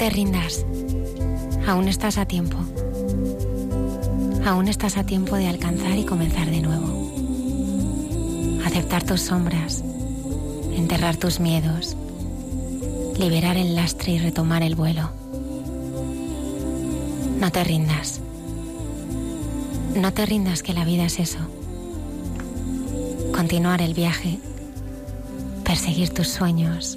Te rindas. Aún estás a tiempo. Aún estás a tiempo de alcanzar y comenzar de nuevo. Aceptar tus sombras, enterrar tus miedos, liberar el lastre y retomar el vuelo. No te rindas. No te rindas que la vida es eso. Continuar el viaje, perseguir tus sueños,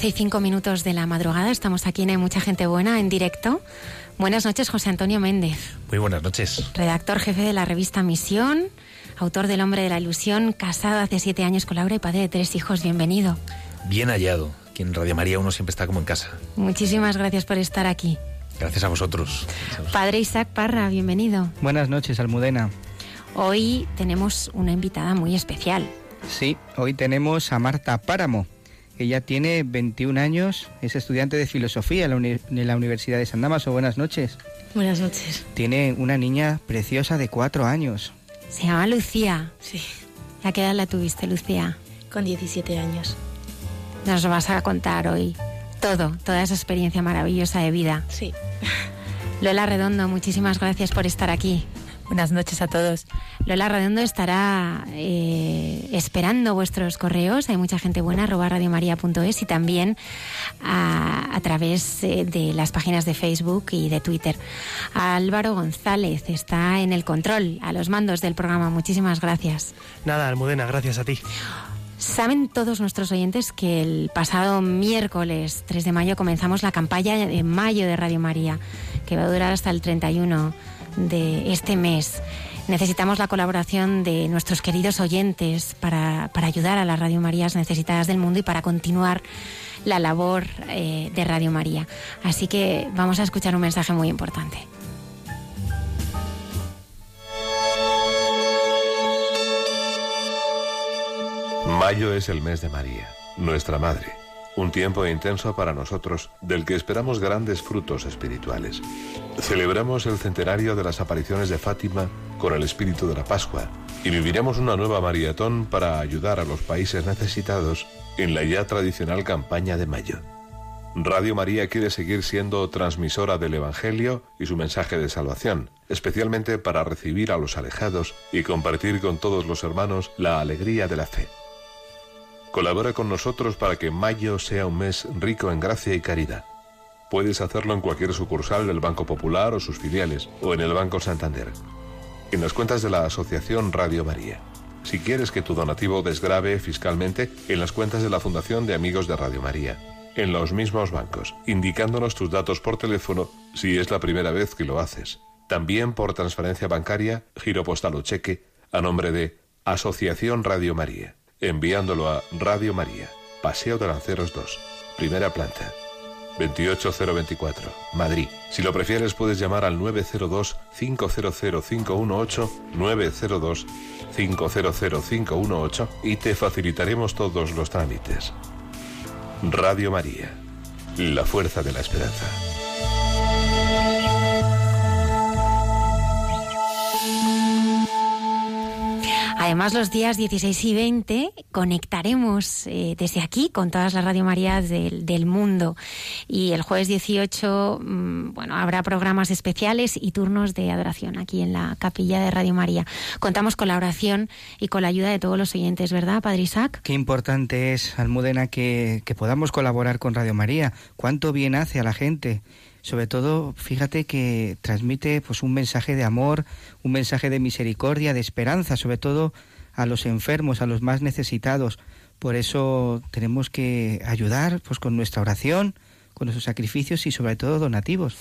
Doce y cinco minutos de la madrugada, estamos aquí en Hay Mucha Gente Buena en directo. Buenas noches, José Antonio Méndez. Muy buenas noches. Redactor jefe de la revista Misión, autor del Hombre de la Ilusión, casado hace siete años con Laura y padre de tres hijos. Bienvenido. Bien hallado. Aquí en Radio María uno siempre está como en casa. Muchísimas gracias por estar aquí. Gracias a vosotros. Padre Isaac Parra, bienvenido. Buenas noches, Almudena. Hoy tenemos una invitada muy especial. Sí, hoy tenemos a Marta Páramo. Ella tiene 21 años, es estudiante de filosofía en la, uni en la Universidad de San Damaso. Buenas noches. Buenas noches. Tiene una niña preciosa de cuatro años. Se llama Lucía. Sí. ¿A qué edad la tuviste, Lucía? Con 17 años. Nos vas a contar hoy todo, toda esa experiencia maravillosa de vida. Sí. Lola Redondo, muchísimas gracias por estar aquí. Buenas noches a todos. Lola Redondo estará eh, esperando vuestros correos. Hay mucha gente buena, arroba radiomaria.es y también a, a través eh, de las páginas de Facebook y de Twitter. Álvaro González está en el control, a los mandos del programa. Muchísimas gracias. Nada, Almudena, gracias a ti. Saben todos nuestros oyentes que el pasado miércoles 3 de mayo comenzamos la campaña de mayo de Radio María, que va a durar hasta el 31 de este mes. Necesitamos la colaboración de nuestros queridos oyentes para, para ayudar a las Radio Marías necesitadas del mundo y para continuar la labor eh, de Radio María. Así que vamos a escuchar un mensaje muy importante. Mayo es el mes de María, nuestra Madre, un tiempo intenso para nosotros del que esperamos grandes frutos espirituales. Celebramos el centenario de las apariciones de Fátima con el espíritu de la Pascua y viviremos una nueva maratón para ayudar a los países necesitados en la ya tradicional campaña de Mayo. Radio María quiere seguir siendo transmisora del Evangelio y su mensaje de salvación, especialmente para recibir a los alejados y compartir con todos los hermanos la alegría de la fe. Colabora con nosotros para que mayo sea un mes rico en gracia y caridad. Puedes hacerlo en cualquier sucursal del Banco Popular o sus filiales, o en el Banco Santander. En las cuentas de la Asociación Radio María. Si quieres que tu donativo desgrave fiscalmente, en las cuentas de la Fundación de Amigos de Radio María. En los mismos bancos, indicándonos tus datos por teléfono si es la primera vez que lo haces. También por transferencia bancaria, giro postal o cheque, a nombre de Asociación Radio María enviándolo a Radio María, Paseo de Lanceros 2, primera planta, 28024, Madrid. Si lo prefieres puedes llamar al 902-500-518, 902-500-518 y te facilitaremos todos los trámites. Radio María, la fuerza de la esperanza. Además, los días 16 y 20 conectaremos eh, desde aquí con todas las Radio Marías del, del, mundo. Y el jueves 18, mmm, bueno, habrá programas especiales y turnos de adoración aquí en la capilla de Radio María. Contamos con la oración y con la ayuda de todos los oyentes, ¿verdad, Padre Isaac? Qué importante es, Almudena, que, que podamos colaborar con Radio María. Cuánto bien hace a la gente sobre todo fíjate que transmite pues un mensaje de amor, un mensaje de misericordia, de esperanza, sobre todo a los enfermos, a los más necesitados. Por eso tenemos que ayudar pues con nuestra oración, con nuestros sacrificios y sobre todo donativos.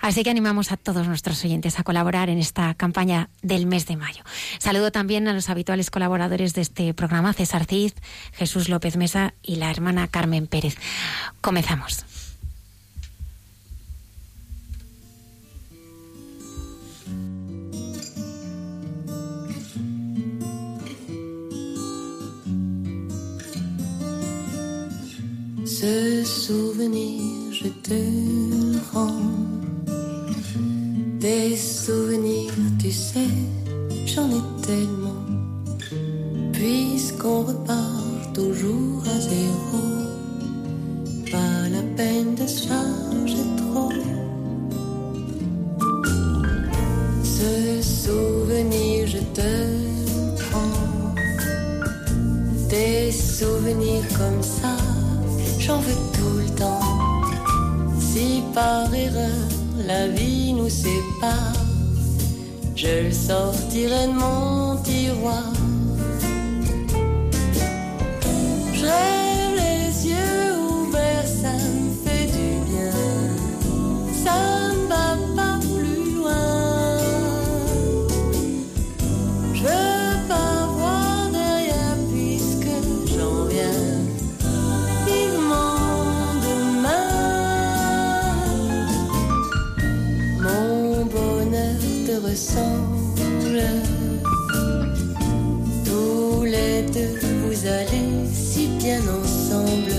Así que animamos a todos nuestros oyentes a colaborar en esta campaña del mes de mayo. Saludo también a los habituales colaboradores de este programa, César Cid, Jesús López Mesa y la hermana Carmen Pérez. Comenzamos. Ce souvenir, je te rends. Des souvenirs, tu sais, j'en ai tellement. Puisqu'on repart toujours à zéro, pas la peine de se charger trop. Ce souvenir, je te prends. Des souvenirs comme ça j'en veux tout le temps. Si par erreur la vie nous sépare, je le sortirai de mon tiroir. Je les yeux ouverts, Tous les deux, vous allez si bien ensemble.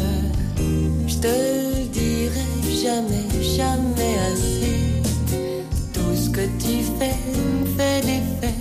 Je te dirai jamais, jamais assez. Tout ce que tu fais me fait l'effet.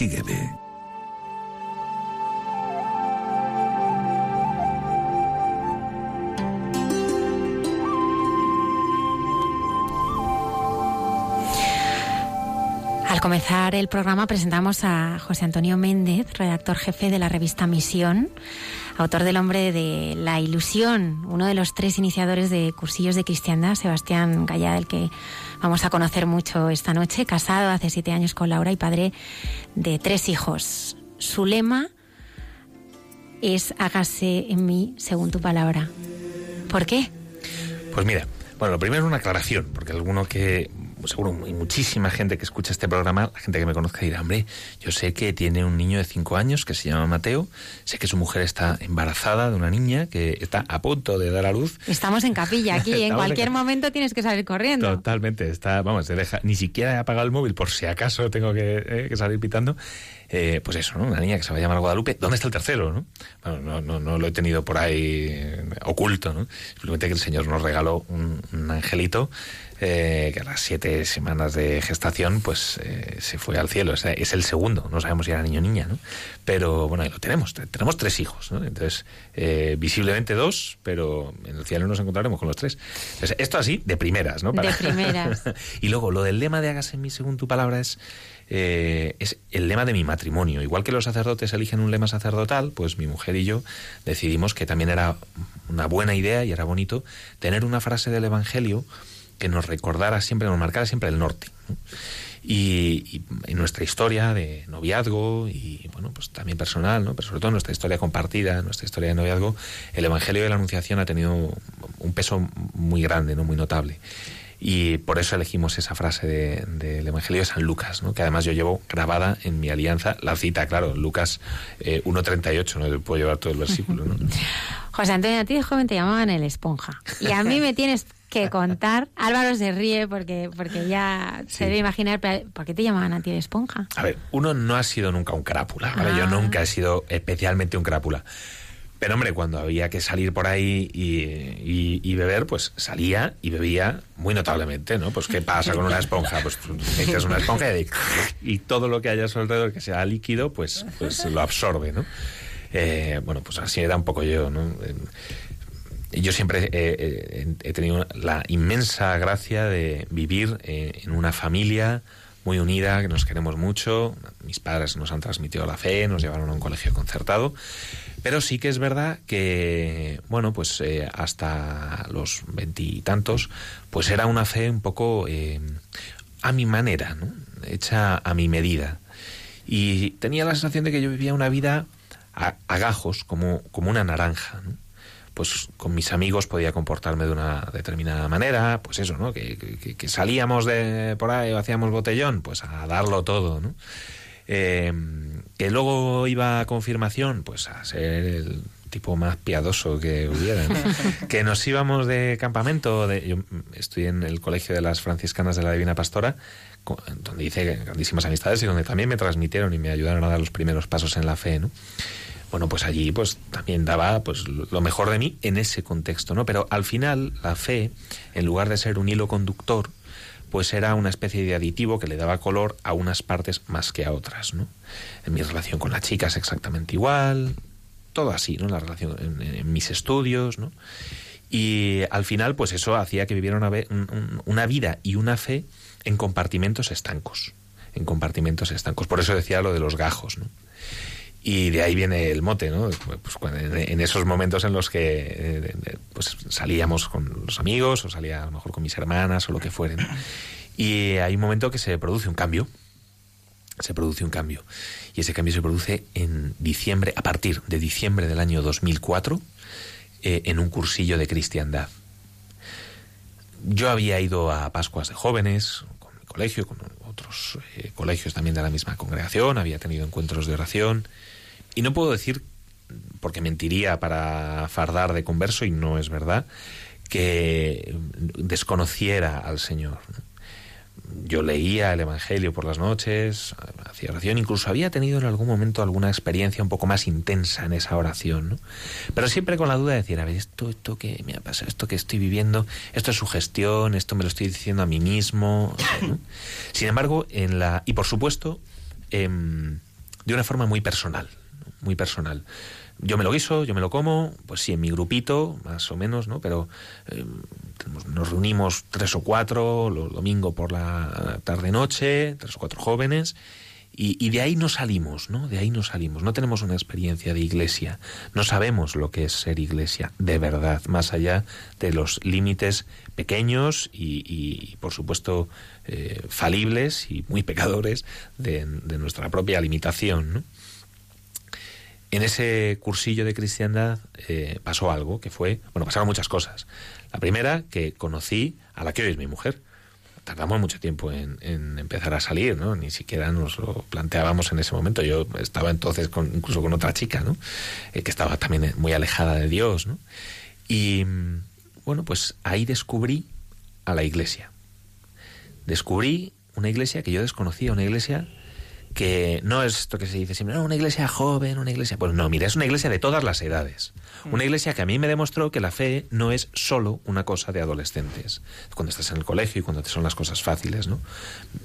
Sígueme. Al comenzar el programa presentamos a José Antonio Méndez, redactor jefe de la revista Misión, autor del Hombre de la Ilusión, uno de los tres iniciadores de cursillos de cristiandad, Sebastián Gallá, del que vamos a conocer mucho esta noche, casado hace siete años con Laura y padre de tres hijos. Su lema es hágase en mí según tu palabra. ¿Por qué? Pues mira, bueno, lo primero es una aclaración, porque alguno que seguro hay muchísima gente que escucha este programa, la gente que me conozca dirá, hombre, yo sé que tiene un niño de cinco años que se llama Mateo, sé que su mujer está embarazada de una niña que está a punto de dar a luz. Estamos en capilla aquí, en cualquier momento tienes que salir corriendo. Totalmente, está, vamos, se deja, ni siquiera he apagado el móvil por si acaso tengo que, eh, que salir pitando. Eh, pues eso, ¿no? Una niña que se va a llamar Guadalupe. ¿Dónde está el tercero, no? Bueno, no, no, no lo he tenido por ahí eh, oculto, ¿no? Simplemente que el Señor nos regaló un, un angelito eh, que a las siete semanas de gestación pues eh, se fue al cielo. Es, es, el segundo, no sabemos si era niño o niña, ¿no? Pero bueno, ahí lo tenemos, tenemos tres hijos, ¿no? Entonces, eh, visiblemente dos, pero en el cielo nos encontraremos con los tres. Entonces, esto así, de primeras, ¿no? Para... De primeras. y luego, lo del lema de hágase en mí según tu palabra es... Eh, es el lema de mi matrimonio. Igual que los sacerdotes eligen un lema sacerdotal, pues mi mujer y yo decidimos que también era una buena idea y era bonito tener una frase del Evangelio que nos recordara siempre, nos marcara siempre el norte. ¿no? Y, y, en nuestra historia de noviazgo y bueno, pues también personal, ¿no? pero sobre todo nuestra historia compartida, nuestra historia de noviazgo, el Evangelio de la Anunciación ha tenido un peso muy grande, no muy notable. Y por eso elegimos esa frase del de, de Evangelio de San Lucas, ¿no? que además yo llevo grabada en mi alianza, la cita, claro, Lucas eh, 1.38, no puedo llevar todo el versículo. ¿no? José Antonio, a ti de joven te llamaban el esponja. Y a mí me tienes que contar. Álvaro se ríe porque, porque ya sí. se debe imaginar, ¿por qué te llamaban a ti de esponja? A ver, uno no ha sido nunca un crápula, ¿vale? ah. Yo nunca he sido especialmente un crápula. Pero hombre, cuando había que salir por ahí y, y, beber, pues salía y bebía muy notablemente, ¿no? Pues ¿qué pasa con una esponja? Pues echas una esponja y, todo lo que haya a su alrededor que sea líquido, pues, pues lo absorbe, ¿no? Eh, bueno, pues así era un poco yo, ¿no? Yo siempre he, he tenido la inmensa gracia de vivir eh, en una familia muy unida, que nos queremos mucho. Mis padres nos han transmitido la fe, nos llevaron a un colegio concertado. Pero sí que es verdad que, bueno, pues eh, hasta los veintitantos, pues era una fe un poco eh, a mi manera, ¿no? hecha a mi medida. Y tenía la sensación de que yo vivía una vida a, gajos, como, como una naranja. ¿no? pues con mis amigos podía comportarme de una determinada manera, pues eso, ¿no? Que, que, que salíamos de por ahí o hacíamos botellón, pues a darlo todo, ¿no? Eh, que luego iba a confirmación, pues a ser el tipo más piadoso que hubiera, ¿no? que nos íbamos de campamento, de, yo estoy en el colegio de las franciscanas de la Divina Pastora, donde hice grandísimas amistades y donde también me transmitieron y me ayudaron a dar los primeros pasos en la fe, ¿no? bueno, pues allí pues también daba pues lo mejor de mí en ese contexto, ¿no? Pero al final la fe, en lugar de ser un hilo conductor, pues era una especie de aditivo que le daba color a unas partes más que a otras, ¿no? En mi relación con las chicas exactamente igual, todo así, ¿no? La relación en, en mis estudios, ¿no? Y al final, pues eso hacía que viviera una, una vida y una fe en compartimentos estancos, en compartimentos estancos. Por eso decía lo de los gajos, ¿no? Y de ahí viene el mote, ¿no? Pues en esos momentos en los que eh, pues salíamos con los amigos o salía a lo mejor con mis hermanas o lo que fueren. Y hay un momento que se produce un cambio. Se produce un cambio. Y ese cambio se produce en diciembre, a partir de diciembre del año 2004, eh, en un cursillo de cristiandad. Yo había ido a Pascuas de Jóvenes, con mi colegio, con otros eh, colegios también de la misma congregación, había tenido encuentros de oración. Y no puedo decir, porque mentiría para fardar de converso, y no es verdad, que desconociera al Señor. Yo leía el Evangelio por las noches, hacía oración, incluso había tenido en algún momento alguna experiencia un poco más intensa en esa oración, ¿no? Pero siempre con la duda de decir, a ver, esto, esto que me ha pasado, esto que estoy viviendo, esto es sugestión, esto me lo estoy diciendo a mí mismo. Sin embargo, en la. Y por supuesto, em, de una forma muy personal, muy personal. Yo me lo guiso, yo me lo como, pues sí, en mi grupito, más o menos, ¿no? Pero em, nos reunimos tres o cuatro, los domingo por la tarde-noche, tres o cuatro jóvenes, y, de ahí no salimos, ¿no? De ahí no salimos. No tenemos una experiencia de iglesia. No sabemos lo que es ser iglesia, de verdad, más allá de los límites pequeños y, por supuesto, eh, falibles y muy pecadores de, nuestra propia limitación, ¿no? En ese cursillo de cristiandad eh, pasó algo que fue, bueno, pasaron muchas cosas. La primera, que conocí a la que hoy es mi mujer tardamos mucho tiempo en, empezar a salir, ¿no? Ni siquiera nos lo planteábamos en ese momento. Yo estaba entonces con, incluso con otra chica, ¿no? Eh, que estaba también muy alejada de Dios, ¿no? Y bueno, pues ahí descubrí a la iglesia. Descubrí una iglesia que yo desconocía, una iglesia que no es esto que se dice siempre, no, una iglesia joven, una iglesia... Pues no, mira, es una iglesia de todas las edades. Mm. Una iglesia que a mí me demostró que la fe no es solo una cosa de adolescentes, cuando estás en el colegio y cuando te son las cosas fáciles, ¿no?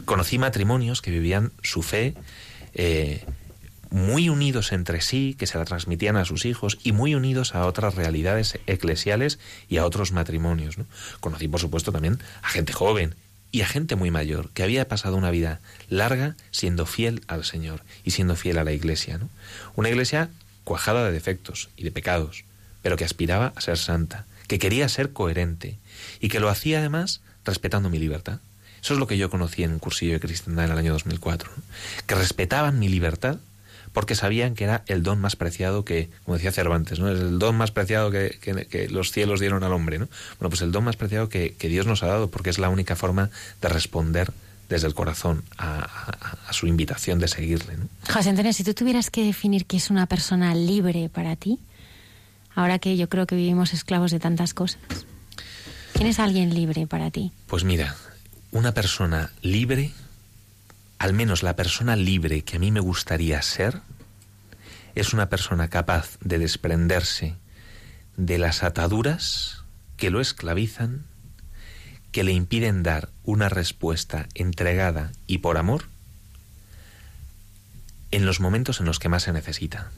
Conocí matrimonios que vivían su fe eh, muy unidos entre sí, que se la transmitían a sus hijos y muy unidos a otras realidades eclesiales y a otros matrimonios, ¿no? Conocí, por supuesto, también a gente joven y a gente muy mayor que había pasado una vida larga siendo fiel al Señor y siendo fiel a la Iglesia. ¿no? Una Iglesia cuajada de defectos y de pecados, pero que aspiraba a ser santa, que quería ser coherente y que lo hacía además respetando mi libertad. Eso es lo que yo conocí en un cursillo de cristiandad en el año 2004, que respetaban mi libertad porque sabían que era el don más preciado que, como decía Cervantes, ¿no? Es el don más preciado que, los cielos dieron al hombre, ¿no? Bueno, pues el don más preciado que, Dios nos ha dado, porque es la única forma de responder desde el corazón a, su invitación de seguirle. ¿no? José Antonio, si tú tuvieras que definir qué es una persona libre para ti, ahora que yo creo que vivimos esclavos de tantas cosas, ¿quién es alguien libre para ti? Pues mira, una persona libre al menos la persona libre que a mí me gustaría ser, es una persona capaz de desprenderse de las ataduras que lo esclavizan, que le impiden dar una respuesta entregada y por amor en los momentos en los que más se necesita.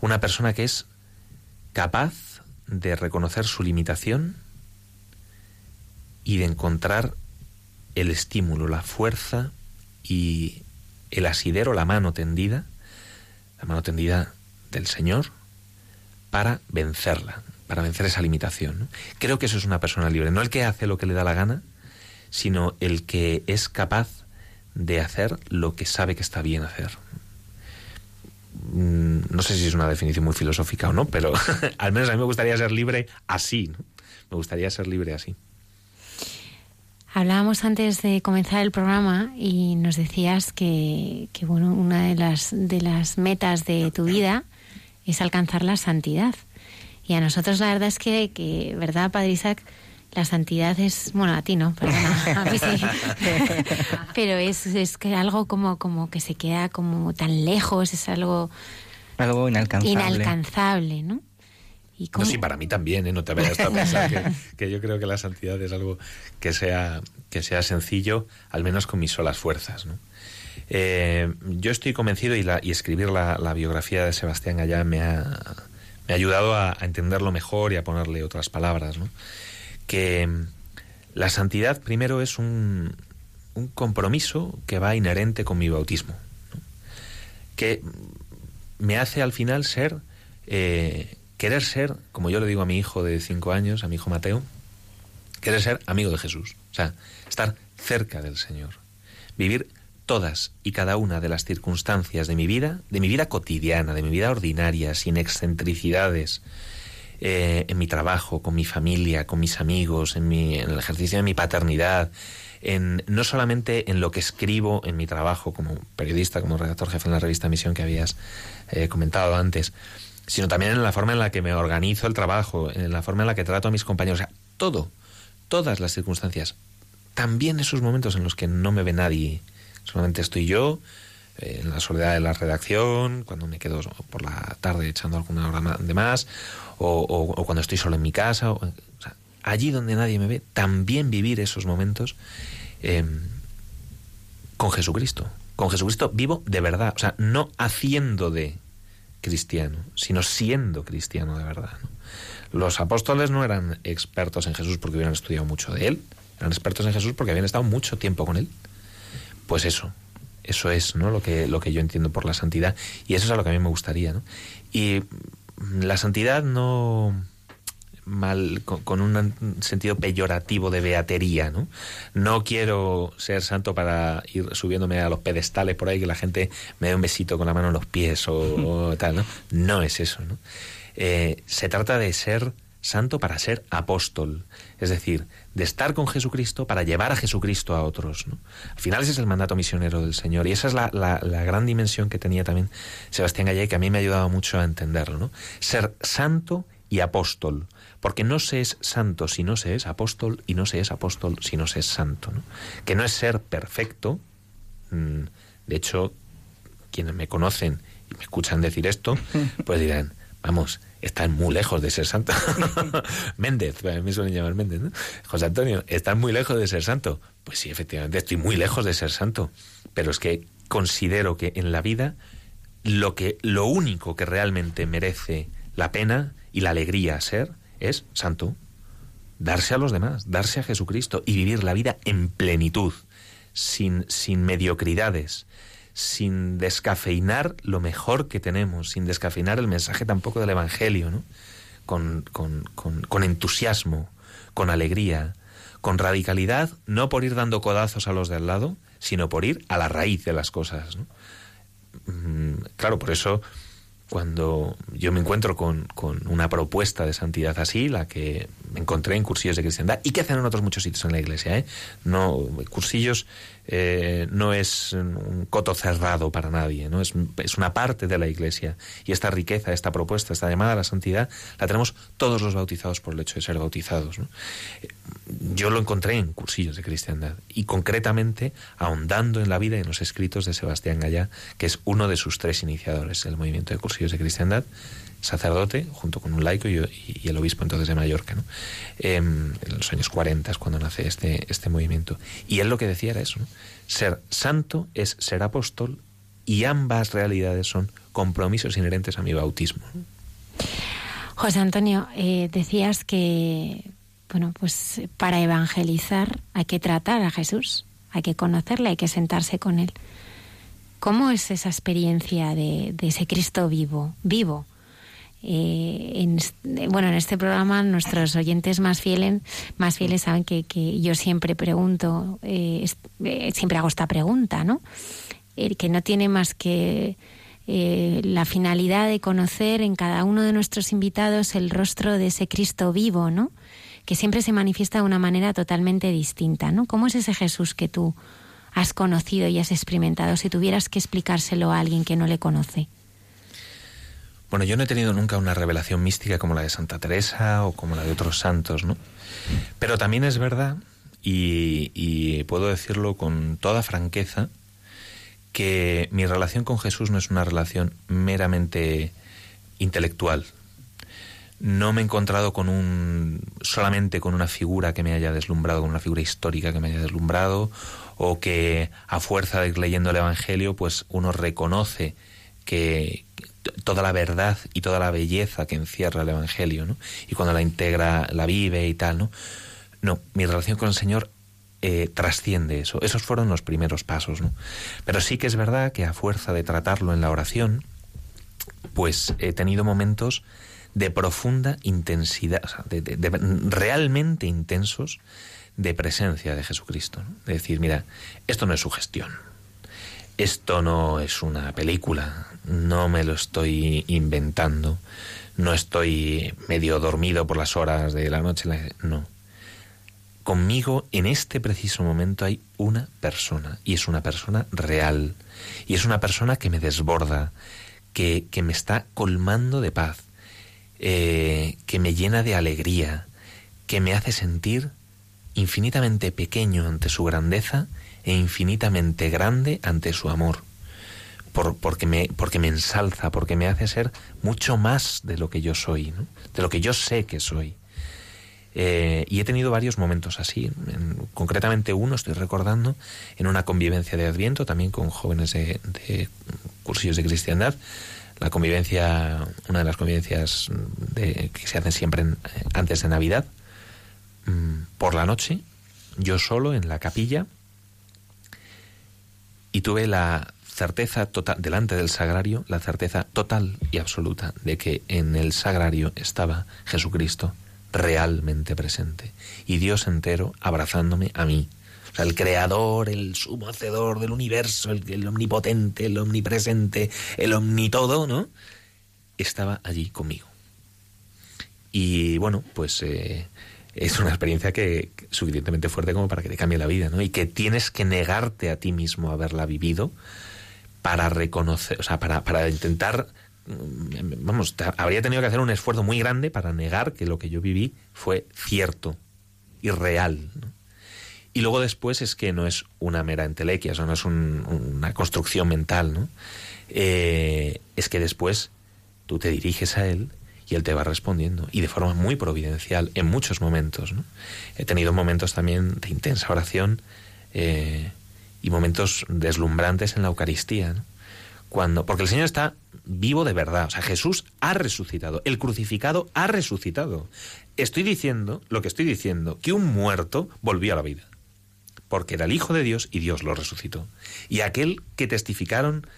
Una persona que es capaz de reconocer su limitación y de encontrar el estímulo, la fuerza y el asidero, la mano tendida, la mano tendida del Señor, para vencerla, para vencer esa limitación. Creo que eso es una persona libre, no el que hace lo que le da la gana, sino el que es capaz de hacer lo que sabe que está bien hacer. Mm, no sé si es una definición muy filosófica o no, pero al menos a mí me gustaría ser libre así. Me gustaría ser libre así. Hablábamos antes de comenzar el programa y nos decías que, bueno, una de las, de las metas de tu vida es alcanzar la santidad. Y a nosotros la verdad es que, que ¿verdad, Padre Isaac? La santidad es, bueno, a ti no, perdona, a mí sí. Pero es, es que algo como, como que se queda como tan lejos, es algo... Algo inalcanzable. Inalcanzable, ¿no? No, sí, para mí también, ¿eh? no te vayas a pensar que, yo creo que la santidad es algo que sea, que sea sencillo, al menos con mis solas fuerzas. ¿no? Eh, yo estoy convencido y, la, y escribir la, biografía de Sebastián Gallá me ha, me ha ayudado a, entenderlo mejor y a ponerle otras palabras. ¿no? Que la santidad primero es un, un compromiso que va inherente con mi bautismo, que me hace al final ser eh, querer ser, como yo le digo a mi hijo de cinco años, a mi hijo Mateo, querer ser amigo de Jesús, o sea, estar cerca del Señor, vivir todas y cada una de las circunstancias de mi vida, de mi vida cotidiana, de mi vida ordinaria, sin excentricidades, eh, en mi trabajo, con mi familia, con mis amigos, en, mi, en el ejercicio de mi paternidad, en, no solamente en lo que escribo en mi trabajo como periodista, como redactor jefe en la revista Misión que habías eh, comentado antes, sino también en la forma en la que me organizo el trabajo, en la forma en la que trato a mis compañeros, o sea, todo, todas las circunstancias, también esos momentos en los que no me ve nadie, solamente estoy yo, eh, en la soledad de la redacción, cuando me quedo por la tarde echando alguna hora de más, o, cuando estoy solo en mi casa, o, sea, allí donde nadie me ve, también vivir esos momentos em, con Jesucristo, con Jesucristo vivo de verdad, o sea, no haciendo de cristiano, sino siendo cristiano de verdad. Los apóstoles no eran expertos en Jesús porque hubieran estudiado mucho de él, eran expertos en Jesús porque habían estado mucho tiempo con él. Pues eso, eso es ¿no? lo, que, lo que yo entiendo por la santidad y eso es a lo que a mí me gustaría. ¿no? Y la santidad no mal con, un sentido peyorativo de beatería, ¿no? No quiero ser santo para ir subiéndome a los pedestales por ahí que la gente me dé un besito con la mano en los pies o, tal, ¿no? No es eso, ¿no? Eh, se trata de ser santo para ser apóstol, es decir, de estar con Jesucristo para llevar a Jesucristo a otros. ¿no? Al final ese es el mandato misionero del Señor y esa es la, la, gran dimensión que tenía también Sebastián Gallé que a mí me ha ayudado mucho a entenderlo. ¿no? Ser santo y apóstol, porque no se es santo si no se es apóstol y no se es apóstol si no se es santo. ¿no? Que no es ser perfecto, mm, de hecho, quienes me conocen y me escuchan decir esto, pues dirán, vamos, están muy lejos de ser santo. Méndez, a mí suelen llamar Méndez, ¿no? José Antonio, están muy lejos de ser santo. Pues sí, efectivamente, estoy muy lejos de ser santo. Pero es que considero que en la vida lo que lo único que realmente merece la pena y la alegría ser es santo. Darse a los demás, darse a Jesucristo y vivir la vida en plenitud, sin, sin mediocridades, sin descafeinar lo mejor que tenemos, sin descafeinar el mensaje tampoco del Evangelio, ¿no? con, con, con, entusiasmo, con alegría, con radicalidad, no por ir dando codazos a los de al lado, sino por ir a la raíz de las cosas. Mm, claro, por eso cuando yo me encuentro con, con, una propuesta de santidad así, la que encontré en cursillos de cristiandad, y que hacen en otros muchos sitios en la iglesia, ¿eh? No, cursillos eh, no es un coto cerrado para nadie, ¿no? Es, es, una parte de la Iglesia. Y esta riqueza, esta propuesta, esta llamada a la santidad, la tenemos todos los bautizados por el hecho de ser bautizados. Yo lo encontré en cursillos de cristiandad y concretamente ahondando en la vida y en los escritos de Sebastián Gallá, que es uno de sus tres iniciadores del movimiento de cursillos de cristiandad sacerdote, junto con un laico y, el obispo entonces de Mallorca, ¿no? Em, en los años 40 es cuando nace este, este movimiento. Y él lo que decía era eso, ser santo es ser apóstol y ambas realidades son compromisos inherentes a mi bautismo. José Antonio, eh, decías que, bueno, pues para evangelizar hay que tratar a Jesús, hay que conocerle, hay que sentarse con él. ¿Cómo es esa experiencia de, de ese Cristo vivo, vivo, eh, en, bueno, en este programa nuestros oyentes más fieles, más fieles saben que, yo siempre pregunto, eh, eh, siempre hago esta pregunta, ¿no? que no tiene más que la finalidad de conocer en cada uno de nuestros invitados el rostro de ese Cristo vivo, ¿no? Que siempre se manifiesta de una manera totalmente distinta, ¿no? ¿Cómo es ese Jesús que tú has conocido y has experimentado si tuvieras que explicárselo a alguien que no le conoce? Bueno, yo no he tenido nunca una revelación mística como la de Santa Teresa o como la de otros santos, ¿no? Pero también es verdad, y, puedo decirlo con toda franqueza, que mi relación con Jesús no es una relación meramente intelectual. No me he encontrado con un solamente con una figura que me haya deslumbrado, con una figura histórica que me haya deslumbrado, o que a fuerza de ir leyendo el Evangelio, pues uno reconoce que, toda la verdad y toda la belleza que encierra el Evangelio, ¿no? Y cuando la integra, la vive y tal, ¿no? No, mi relación con el Señor eh, trasciende eso. Esos fueron los primeros pasos, ¿no? Pero sí que es verdad que a fuerza de tratarlo en la oración, pues he tenido momentos de profunda intensidad, o sea, de, realmente intensos de presencia de Jesucristo. De decir, mira, esto no es su gestión, esto no es una película, no me lo estoy inventando, no estoy medio dormido por las horas de la noche, no. Conmigo en este preciso momento hay una persona, y es una persona real, y es una persona que me desborda, que, que me está colmando de paz, eh, que me llena de alegría, que me hace sentir infinitamente pequeño ante su grandeza e infinitamente grande ante su amor por, porque, me, porque me ensalza, porque me hace ser mucho más de lo que yo soy, de lo que yo sé que soy. Eh, y he tenido varios momentos así. En- concretamente uno, estoy recordando, en una convivencia de Adviento, también con jóvenes de, cursillos de cristiandad. La convivencia, una de las convivencias de- que se hacen siempre en- antes de Navidad, mm, por la noche, yo solo en la capilla, y tuve la certeza total, delante del sagrario, la certeza total y absoluta de que en el sagrario estaba Jesucristo realmente presente y Dios entero abrazándome a mí. O sea, el creador, el sumo hacedor del universo, el, omnipotente, el omnipresente, el omnitodo, ¿no? Estaba allí conmigo. Y bueno, pues eh, es una experiencia que suficientemente fuerte como para que te cambie la vida, ¿no? Y que tienes que negarte a ti mismo haberla vivido para reconocer, o sea, para, para intentar, mm, vamos, habría tenido que hacer un esfuerzo muy grande para negar que lo que yo viví fue cierto y real, ¿no? Y luego después es que no es una mera entelequia, o sea, no es un- una construcción mental, ¿no? Eh, es que después tú te diriges a él y él te va respondiendo, y de forma muy providencial, en muchos momentos. He tenido momentos también de intensa oración eh, y momentos deslumbrantes en la Eucaristía. Cuando, porque el Señor está vivo de verdad, o sea, Jesús ha resucitado, el crucificado ha resucitado. Estoy diciendo, lo que estoy diciendo, que un muerto volvió a la vida porque era el Hijo de Dios y Dios lo resucitó. Y aquel que testificaron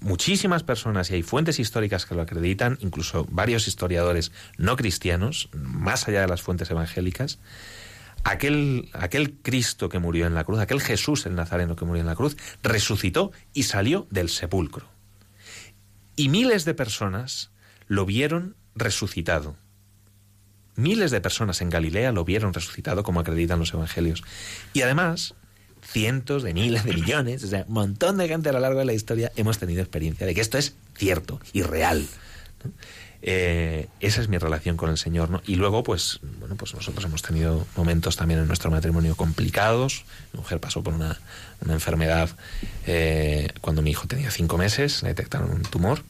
muchísimas personas, y hay fuentes históricas que lo acreditan, incluso varios historiadores no cristianos, más allá de las fuentes evangélicas, aquel, aquel Cristo que murió en la cruz, aquel Jesús el Nazareno que murió en la cruz, resucitó y salió del sepulcro. Y miles de personas lo vieron resucitado. Miles de personas en Galilea lo vieron resucitado, como acreditan los evangelios. Y además, cientos de miles de millones, o sea, un montón de gente a lo largo de la historia hemos tenido experiencia de que esto es cierto y real. Eh, esa es mi relación con el Señor, ¿no? Y luego, pues, bueno, pues nosotros hemos tenido momentos también en nuestro matrimonio complicados. Mi mujer pasó por una, una enfermedad eh, cuando mi hijo tenía cinco meses, le detectaron un tumor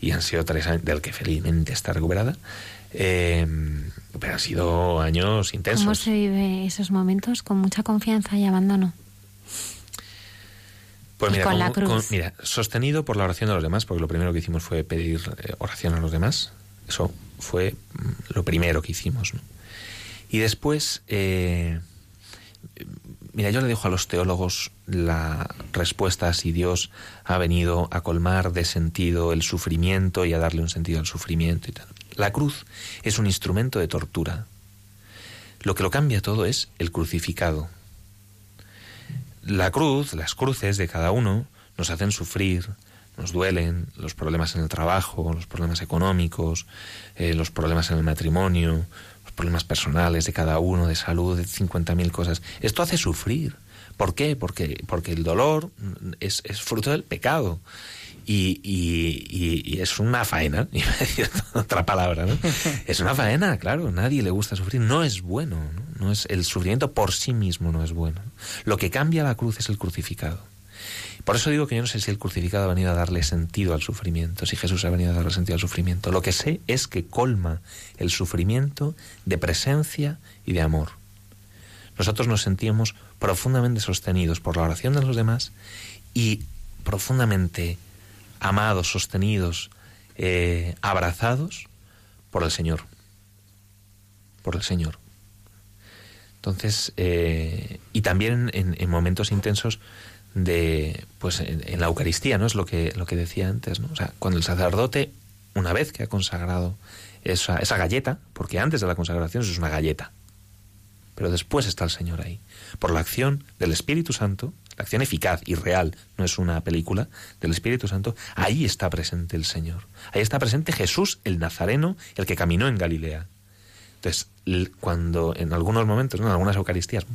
y han sido tres años, del que felizmente está recuperada. Eh, pero han sido años intensos. ¿Cómo se vive esos momentos? Con mucha confianza y abandono. Pues Y mira, con la como- cruz. mira, sostenido por la oración de los demás, porque lo primero que hicimos fue pedir eh, oración a los demás. Eso fue mm, lo primero que hicimos. ¿no? Y después, eh, mira, yo le dejo a los teólogos la respuesta a si Dios ha venido a colmar de sentido el sufrimiento y a darle un sentido al sufrimiento y tal. La cruz es un instrumento de tortura. Lo que lo cambia todo es el crucificado. La cruz, las cruces de cada uno, nos hacen sufrir, nos duelen los problemas en el trabajo, los problemas económicos, eh, los problemas en el matrimonio, los problemas personales de cada uno, de salud, de 50.000 cosas. Esto hace sufrir. ¿Por qué? Porque, porque el dolor es, es fruto del pecado. Y, y- y- y es una faena, iba a decir otra palabra, ¿no? Es una faena, claro, nadie le gusta sufrir, no es bueno, ¿no? No es, el sufrimiento por sí mismo no es bueno. Lo que cambia la cruz es el crucificado. Por eso digo que yo no sé si el crucificado ha venido a darle sentido al sufrimiento, si Jesús ha venido a darle sentido al sufrimiento. Lo que sé es que colma el sufrimiento de presencia y de amor. Nosotros nos sentíamos profundamente sostenidos por la oración de los demás y profundamente amados, sostenidos, eh, abrazados por el Señor. Por el Señor. Entonces, eh, y también en, en momentos intensos de, pues en, la Eucaristía, ¿no? Es lo que, lo que decía antes, ¿no? O sea, cuando el sacerdote, una vez que ha consagrado esa, esa galleta, porque antes de la consagración es una galleta, pero después está el Señor ahí. Por la acción del Espíritu Santo, la acción eficaz y real, no es una película, del Espíritu Santo, ahí está presente el Señor. Ahí está presente Jesús, el Nazareno, el que caminó en Galilea. Entonces, cuando en algunos momentos, ¿no? en algunas Eucaristías,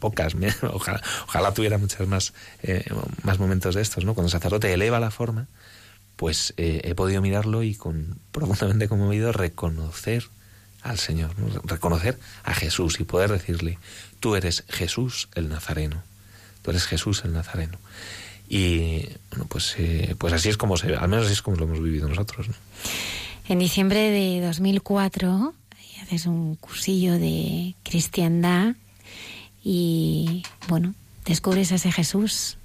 pocas, ojalá, tuviera muchas más, eh, más momentos de estos, ¿no? cuando el sacerdote eleva la forma, pues eh, he podido mirarlo y con profundamente conmovido reconocer al Señor, ¿no? reconocer a Jesús y poder decirle, tú eres Jesús el Nazareno, tú eres Jesús el Nazareno. Y bueno, pues, eh, pues así es como se, al menos así es como lo hemos vivido nosotros. ¿no? En diciembre de 2004 haces un cursillo de cristiandad y, bueno, descubres a ese Jesús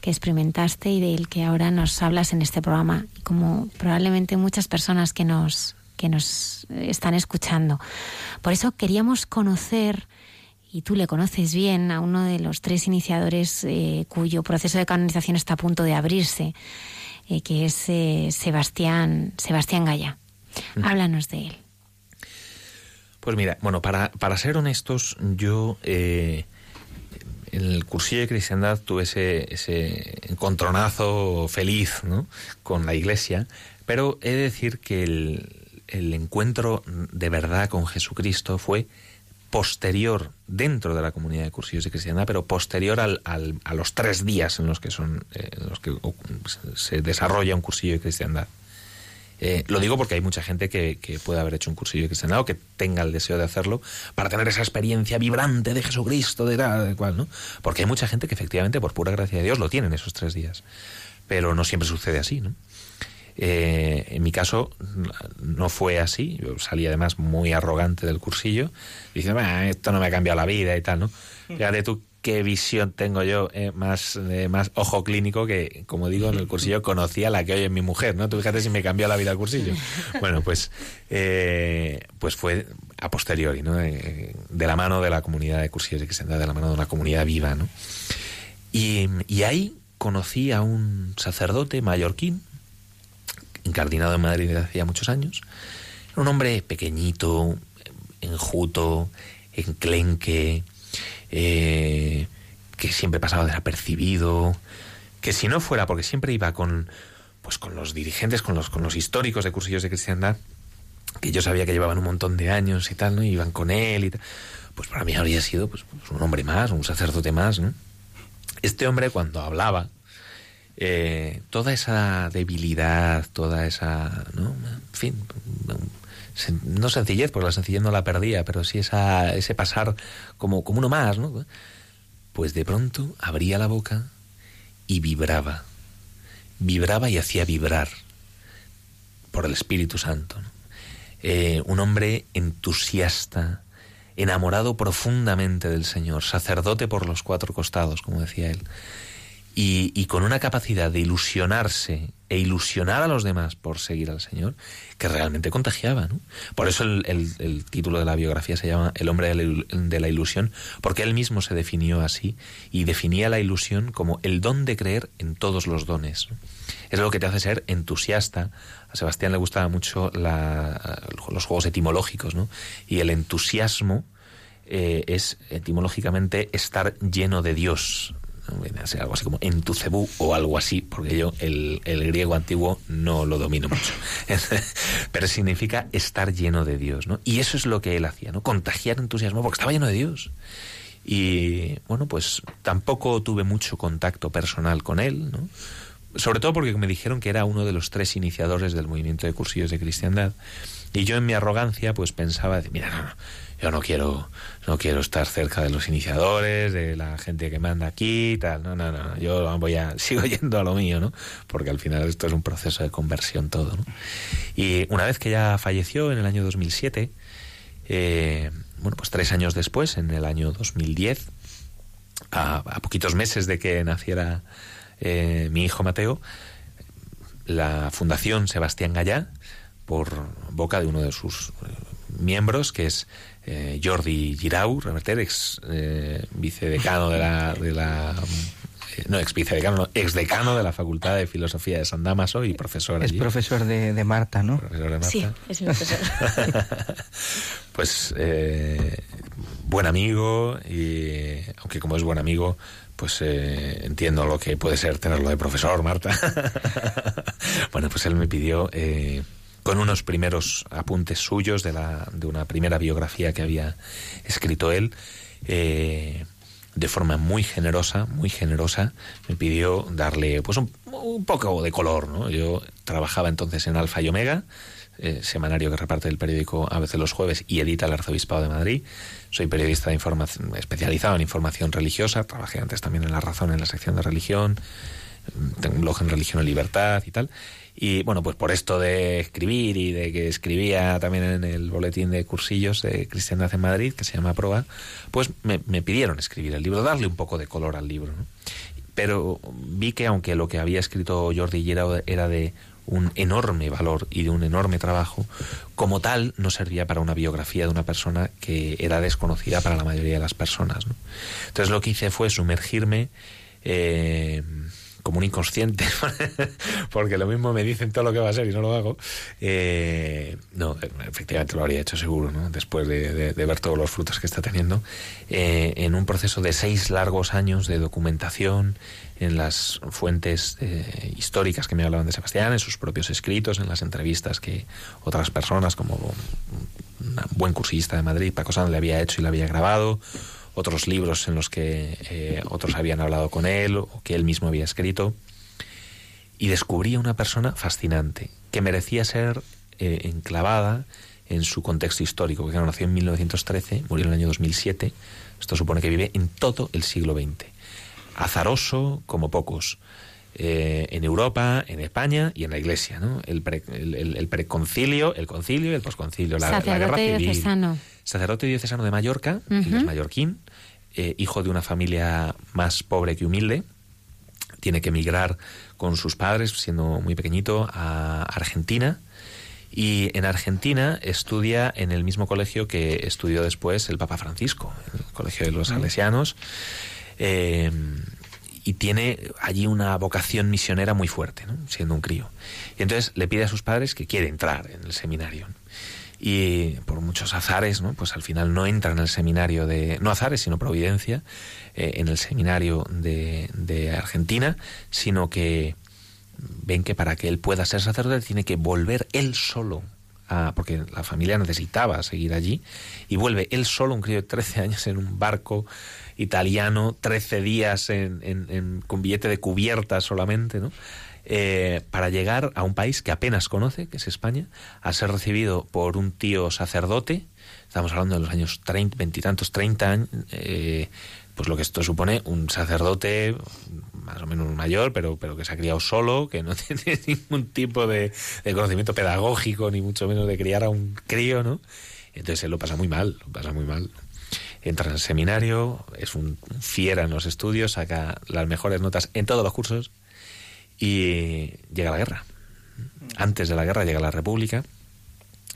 que experimentaste y del que ahora nos hablas en este programa, y como probablemente muchas personas que nos, que nos están escuchando. Por eso queríamos conocer, y tú le conoces bien, a uno de los tres iniciadores eh, cuyo proceso de canonización está a punto de abrirse, eh, que es eh, Sebastián, Sebastián Gaya. Háblanos de él. Pues mira, bueno, para, para ser honestos, yo eh, en el cursillo de cristiandad tuve ese, ese encontronazo feliz con la iglesia, pero he de decir que el, el encuentro de verdad con Jesucristo fue posterior dentro de la comunidad de cursillos de cristiandad, pero posterior al, al, a los tres días en los que son eh, en los que se desarrolla un cursillo de cristiandad. Eh, lo digo porque hay mucha gente que, que, puede haber hecho un cursillo de cristiandad o que tenga el deseo de hacerlo para tener esa experiencia vibrante de Jesucristo, de tal, de cual, ¿no? Porque hay mucha gente que efectivamente, por pura gracia de Dios, lo tiene en esos tres días. Pero no siempre sucede así, ¿no? Eh, en mi caso no fue así. Yo salí además muy arrogante del cursillo, diciendo, esto no me ha cambiado la vida y tal, ¿no? Fíjate tú qué visión tengo yo, eh, más, eh, más ojo clínico que, como digo, en el cursillo conocía la que hoy es mi mujer, ¿no? Tú fíjate si me cambió la vida el cursillo. Bueno, pues, eh, pues fue a posteriori, ¿no? de la mano de la comunidad de cursillos de cristiandad, de la mano de una comunidad viva, ¿no? Y, y ahí conocí a un sacerdote mallorquín, encardinado en Madrid desde hacía muchos años. Un hombre pequeñito, enjuto, enclenque, eh, que siempre pasaba desapercibido, que si no fuera porque siempre iba con pues con los dirigentes, con los, con los históricos de cursillos de cristiandad, que yo sabía que llevaban un montón de años y tal, ¿no? Y iban con él y tal, pues para mí habría sido pues, un hombre más, un sacerdote más, ¿no? Este hombre cuando hablaba, eh, toda esa debilidad, toda esa, ¿no? En fin, no sencillez, porque la sencillez no la perdía, pero sí esa, ese pasar como, como uno más, ¿no? Pues de pronto abría la boca y vibraba, vibraba y hacía vibrar por el Espíritu Santo. Eh, un hombre entusiasta, enamorado profundamente del Señor, sacerdote por los cuatro costados, como decía él y, con una capacidad de ilusionarse e ilusionar a los demás por seguir al Señor que realmente contagiaba. ¿no? Por eso el, el, título de la biografía se llama El hombre de la, ilusión, porque él mismo se definió así y definía la ilusión como el don de creer en todos los dones. Es lo que te hace ser entusiasta. A Sebastián le gustaba mucho los juegos etimológicos, ¿no? Y el entusiasmo eh, es etimológicamente estar lleno de Dios, algo así como en tu cebú o algo así, porque yo el, el, griego antiguo no lo domino mucho. Pero significa estar lleno de Dios, ¿no? Y eso es lo que él hacía, ¿no? Contagiar entusiasmo porque estaba lleno de Dios. Y bueno, pues tampoco tuve mucho contacto personal con él, ¿no? Sobre todo porque me dijeron que era uno de los tres iniciadores del movimiento de cursillos de cristiandad. Y yo en mi arrogancia pues pensaba, mira, no, no, yo no quiero no quiero estar cerca de los iniciadores, de la gente que manda aquí y tal. No, no, no, yo voy a sigo yendo a lo mío, ¿no? Porque al final esto es un proceso de conversión todo, ¿no? Y una vez que ya falleció en el año 2007, eh, bueno, pues tres años después, en el año 2010, a, a poquitos meses de que naciera eh, mi hijo Mateo, la Fundación Sebastián Gallá, por boca de uno de sus miembros, que es eh, Jordi Girau, Reverter, ex eh, vicedecano de la, de la eh, no, ex vicedecano, no, ex decano de la Facultad de Filosofía de San Damaso y profesor Es allí. profesor de, de, Marta, ¿no? Profesor de Marta. Sí, es mi profesor. pues eh, buen amigo y aunque como es buen amigo pues eh, entiendo lo que puede ser tenerlo de profesor, Marta. bueno, pues él me pidió eh, con unos primeros apuntes suyos de, la, de una primera biografía que había escrito él, eh, de forma muy generosa, muy generosa, me pidió darle pues un, un poco de color, ¿no? Yo trabajaba entonces en Alfa y Omega, eh, semanario que reparte el periódico a veces los jueves y edita el Arzobispado de Madrid. Soy periodista de especializado en información religiosa, trabajé antes también en La Razón, en la sección de religión, tengo un blog en Religión y Libertad y tal. Y bueno, pues por esto de escribir y de que escribía también en el boletín de cursillos de Cristiandad en Madrid, que se llama Proa, pues me, pidieron escribir el libro, darle un poco de color al libro. ¿no? Pero vi que aunque lo que había escrito Jordi Girau era de un enorme valor y de un enorme trabajo, como tal no servía para una biografía de una persona que era desconocida para la mayoría de las personas. Entonces lo que hice fue sumergirme eh, como un inconsciente, porque lo mismo me dicen todo lo que va a ser y no lo hago. Eh, no, efectivamente lo habría hecho seguro, después de, de, de ver todos los frutos que está teniendo, eh, en un proceso de seis largos años de documentación en las fuentes eh, históricas que me hablaban de Sebastián, en sus propios escritos, en las entrevistas que otras personas, como un buen cursista de Madrid, Paco Sanz, le había hecho y le había grabado otros libros en los que eh, otros habían hablado con él o que él mismo había escrito. Y descubrí a una persona fascinante que merecía ser eh, enclavada en su contexto histórico, porque nació en 1913, murió en el año 2007. Esto supone que vive en todo el siglo XX. Azaroso como pocos. Eh, en Europa, en España y en la Iglesia, ¿no? El, pre, el, el, el preconcilio, el concilio y el posconcilio, la, guerra civil. diocesano. Sacerdote diocesano de Mallorca, uh -huh. él es mallorquín, eh, hijo de una familia más pobre que humilde, tiene que emigrar con sus padres, siendo muy pequeñito, a Argentina. Y en Argentina estudia en el mismo colegio que estudió después el Papa Francisco, el Colegio de los Salesianos. Eh, y tiene allí una vocación misionera muy fuerte, ¿no? siendo un crío. Y entonces le pide a sus padres que quiere entrar en el seminario. Y por muchos azares, ¿no? pues al final no entra en el seminario de, no azares, sino providencia, eh, en el seminario de, de Argentina, sino que ven que para que él pueda ser sacerdote tiene que volver él solo porque la familia necesitaba seguir allí, y vuelve él solo, un crío de 13 años, en un barco italiano, 13 días en, en, en, con billete de cubierta solamente, ¿no? Eh, para llegar a un país que apenas conoce, que es España, a ser recibido por un tío sacerdote, estamos hablando de los años 30, veintitantos, 30 años, eh, pues lo que esto supone un sacerdote más o menos mayor, pero, pero que se ha criado solo, que no tiene ningún tipo de, de conocimiento pedagógico, ni mucho menos de criar a un crío, ¿no? Entonces él lo pasa muy mal, lo pasa muy mal entra en el seminario, es un fiera en los estudios, saca las mejores notas en todos los cursos y llega la guerra. Antes de la guerra llega la República.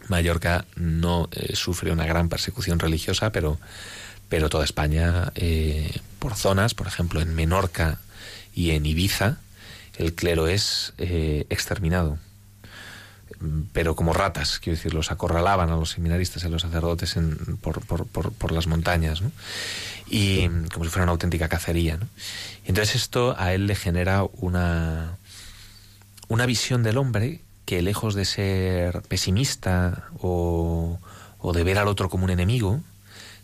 Mallorca no eh, sufre una gran persecución religiosa, pero, pero toda España, eh, por zonas, por ejemplo, en Menorca y en Ibiza, el clero es eh, exterminado pero como ratas, quiero decir, los acorralaban a los seminaristas y a los sacerdotes en, por, por, por, por, las montañas, ¿no? Y como si fuera una auténtica cacería, ¿no? Y entonces esto a él le genera una, una visión del hombre que lejos de ser pesimista o, o de ver al otro como un enemigo,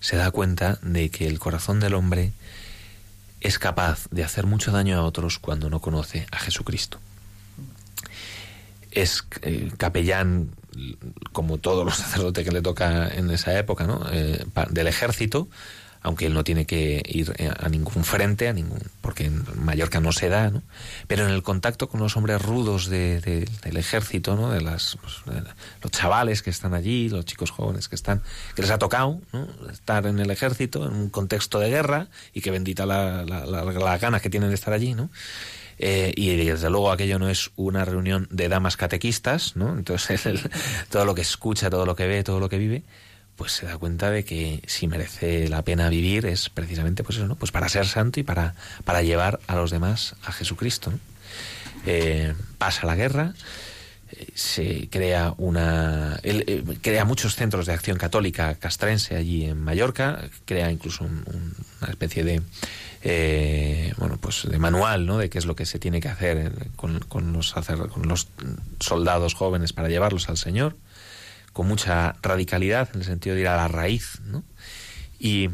se da cuenta de que el corazón del hombre es capaz de hacer mucho daño a otros cuando no conoce a Jesucristo es eh, capellán como todos los sacerdotes que le toca en esa época, ¿no? Eh, del ejército, aunque él no tiene que ir a ningún frente, a ningún, porque en Mallorca no se da, ¿no? Pero en el contacto con los hombres rudos de, de, del ejército, ¿no? De las, pues, los chavales que están allí, los chicos jóvenes que están, que les ha tocado, ¿no? Estar en el ejército, en un contexto de guerra, y que bendita la, la, la, ganas que tienen de estar allí, ¿no? Eh, y desde luego aquello no es una reunión de damas catequistas, ¿no? Entonces el, todo lo que escucha, todo lo que ve, todo lo que vive, pues se da cuenta de que si merece la pena vivir es precisamente pues eso, ¿no? Pues para ser santo y para, para llevar a los demás a Jesucristo. ¿no? Eh, pasa la guerra, se crea una eh, crea muchos centros de acción católica castrense allí en Mallorca, crea incluso un, una especie de eh, bueno, pues de manual, ¿no? De qué es lo que se tiene que hacer con, con, los, soldados jóvenes para llevarlos al Señor, con mucha radicalidad en el sentido de ir a la raíz, ¿no? Y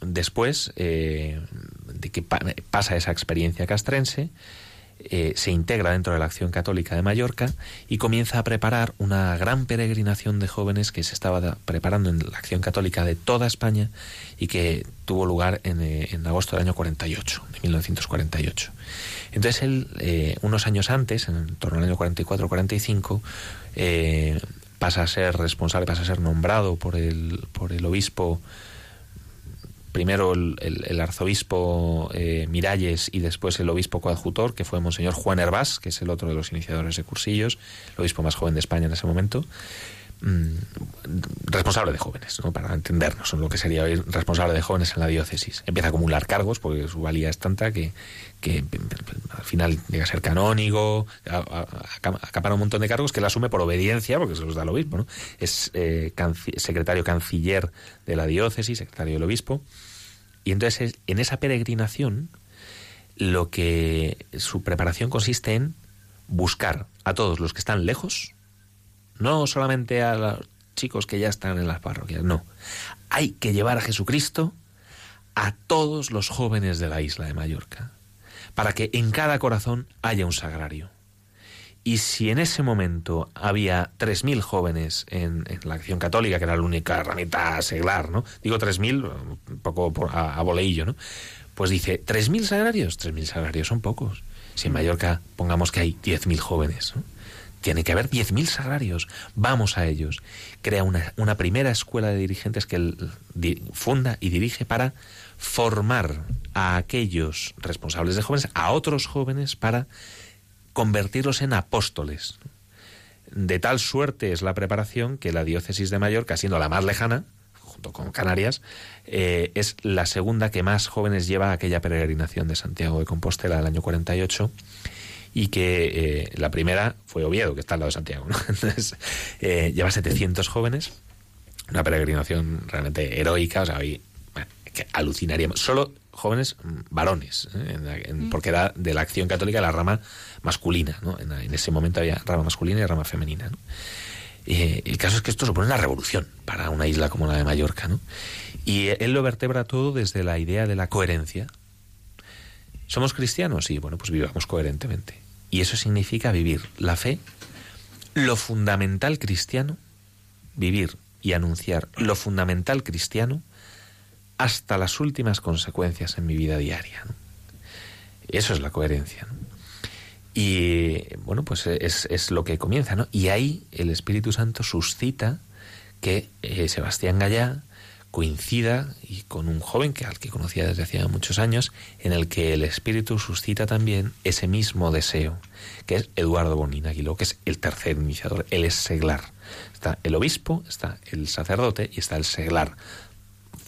después eh, de que pa pasa esa experiencia castrense, eh, se integra dentro de la Acción Católica de Mallorca y comienza a preparar una gran peregrinación de jóvenes que se estaba preparando en la Acción Católica de toda España y que tuvo lugar en, eh, en agosto del año 48, de 1948. Entonces él, eh, unos años antes, en torno al año 44-45, eh, pasa a ser responsable, pasa a ser nombrado por el, por el obispo primero el, el, arzobispo eh, Miralles y después el obispo coadjutor, que fue Monseñor Juan Hervás, que es el otro de los iniciadores de cursillos, el obispo más joven de España en ese momento, mm, responsable de jóvenes, ¿no? para entendernos, en lo que sería hoy responsable de jóvenes en la diócesis. Empieza a acumular cargos, porque su valía es tanta que, al final llega a ser canónigo, acapara un montón de cargos que él asume por obediencia, porque se los da el obispo. ¿no? Es eh, secretario canciller de la diócesis, secretario del obispo. Y entonces en esa peregrinación lo que su preparación consiste en buscar a todos los que están lejos, no solamente a los chicos que ya están en las parroquias, no. Hay que llevar a Jesucristo a todos los jóvenes de la isla de Mallorca, para que en cada corazón haya un sagrario. Y si en ese momento había 3.000 jóvenes en, la acción católica, que era la única herramienta seglar, ¿no? Digo 3.000, un poco por, a, a boleillo, ¿no? Pues dice, ¿3.000 sagrarios? 3.000 sagrarios son pocos. Si en Mallorca pongamos que hay 10.000 jóvenes. Tiene que haber 10.000 sagrarios. Vamos a ellos. Crea una, una primera escuela de dirigentes que él funda y dirige para formar a aquellos responsables de jóvenes, a otros jóvenes, para convertirlos en apóstoles. De tal suerte es la preparación que la diócesis de Mallorca, siendo la más lejana, junto con Canarias, eh, es la segunda que más jóvenes lleva a aquella peregrinación de Santiago de Compostela del año 48 y que eh, la primera fue Oviedo, que está al lado de Santiago. ¿no? Entonces, eh, lleva 700 jóvenes, una peregrinación realmente heroica, o sea, hoy, bueno, que alucinaríamos. Solo jóvenes varones, ¿eh? en, en, porque era de la acción católica la rama masculina, ¿no? En, en, ese momento había rama masculina y rama femenina, ¿no? Eh, el caso es que esto supone una revolución para una isla como la de Mallorca, ¿no? Y él lo vertebra todo desde la idea de la coherencia. ¿Somos cristianos? Sí, bueno, pues vivamos coherentemente. Y eso significa vivir la fe, lo fundamental cristiano, vivir y anunciar lo fundamental cristiano hasta las últimas consecuencias en mi vida diaria. Eso es la coherencia. Y bueno, pues es, es, lo que comienza, ¿no? Y ahí el Espíritu Santo suscita que eh, Sebastián Gallá coincida y con un joven que al que conocía desde hacía muchos años, en el que el Espíritu suscita también ese mismo deseo, que es Eduardo Bonín Aguiló, que es el tercer iniciador, él es seglar. Está el obispo, está el sacerdote y está el seglar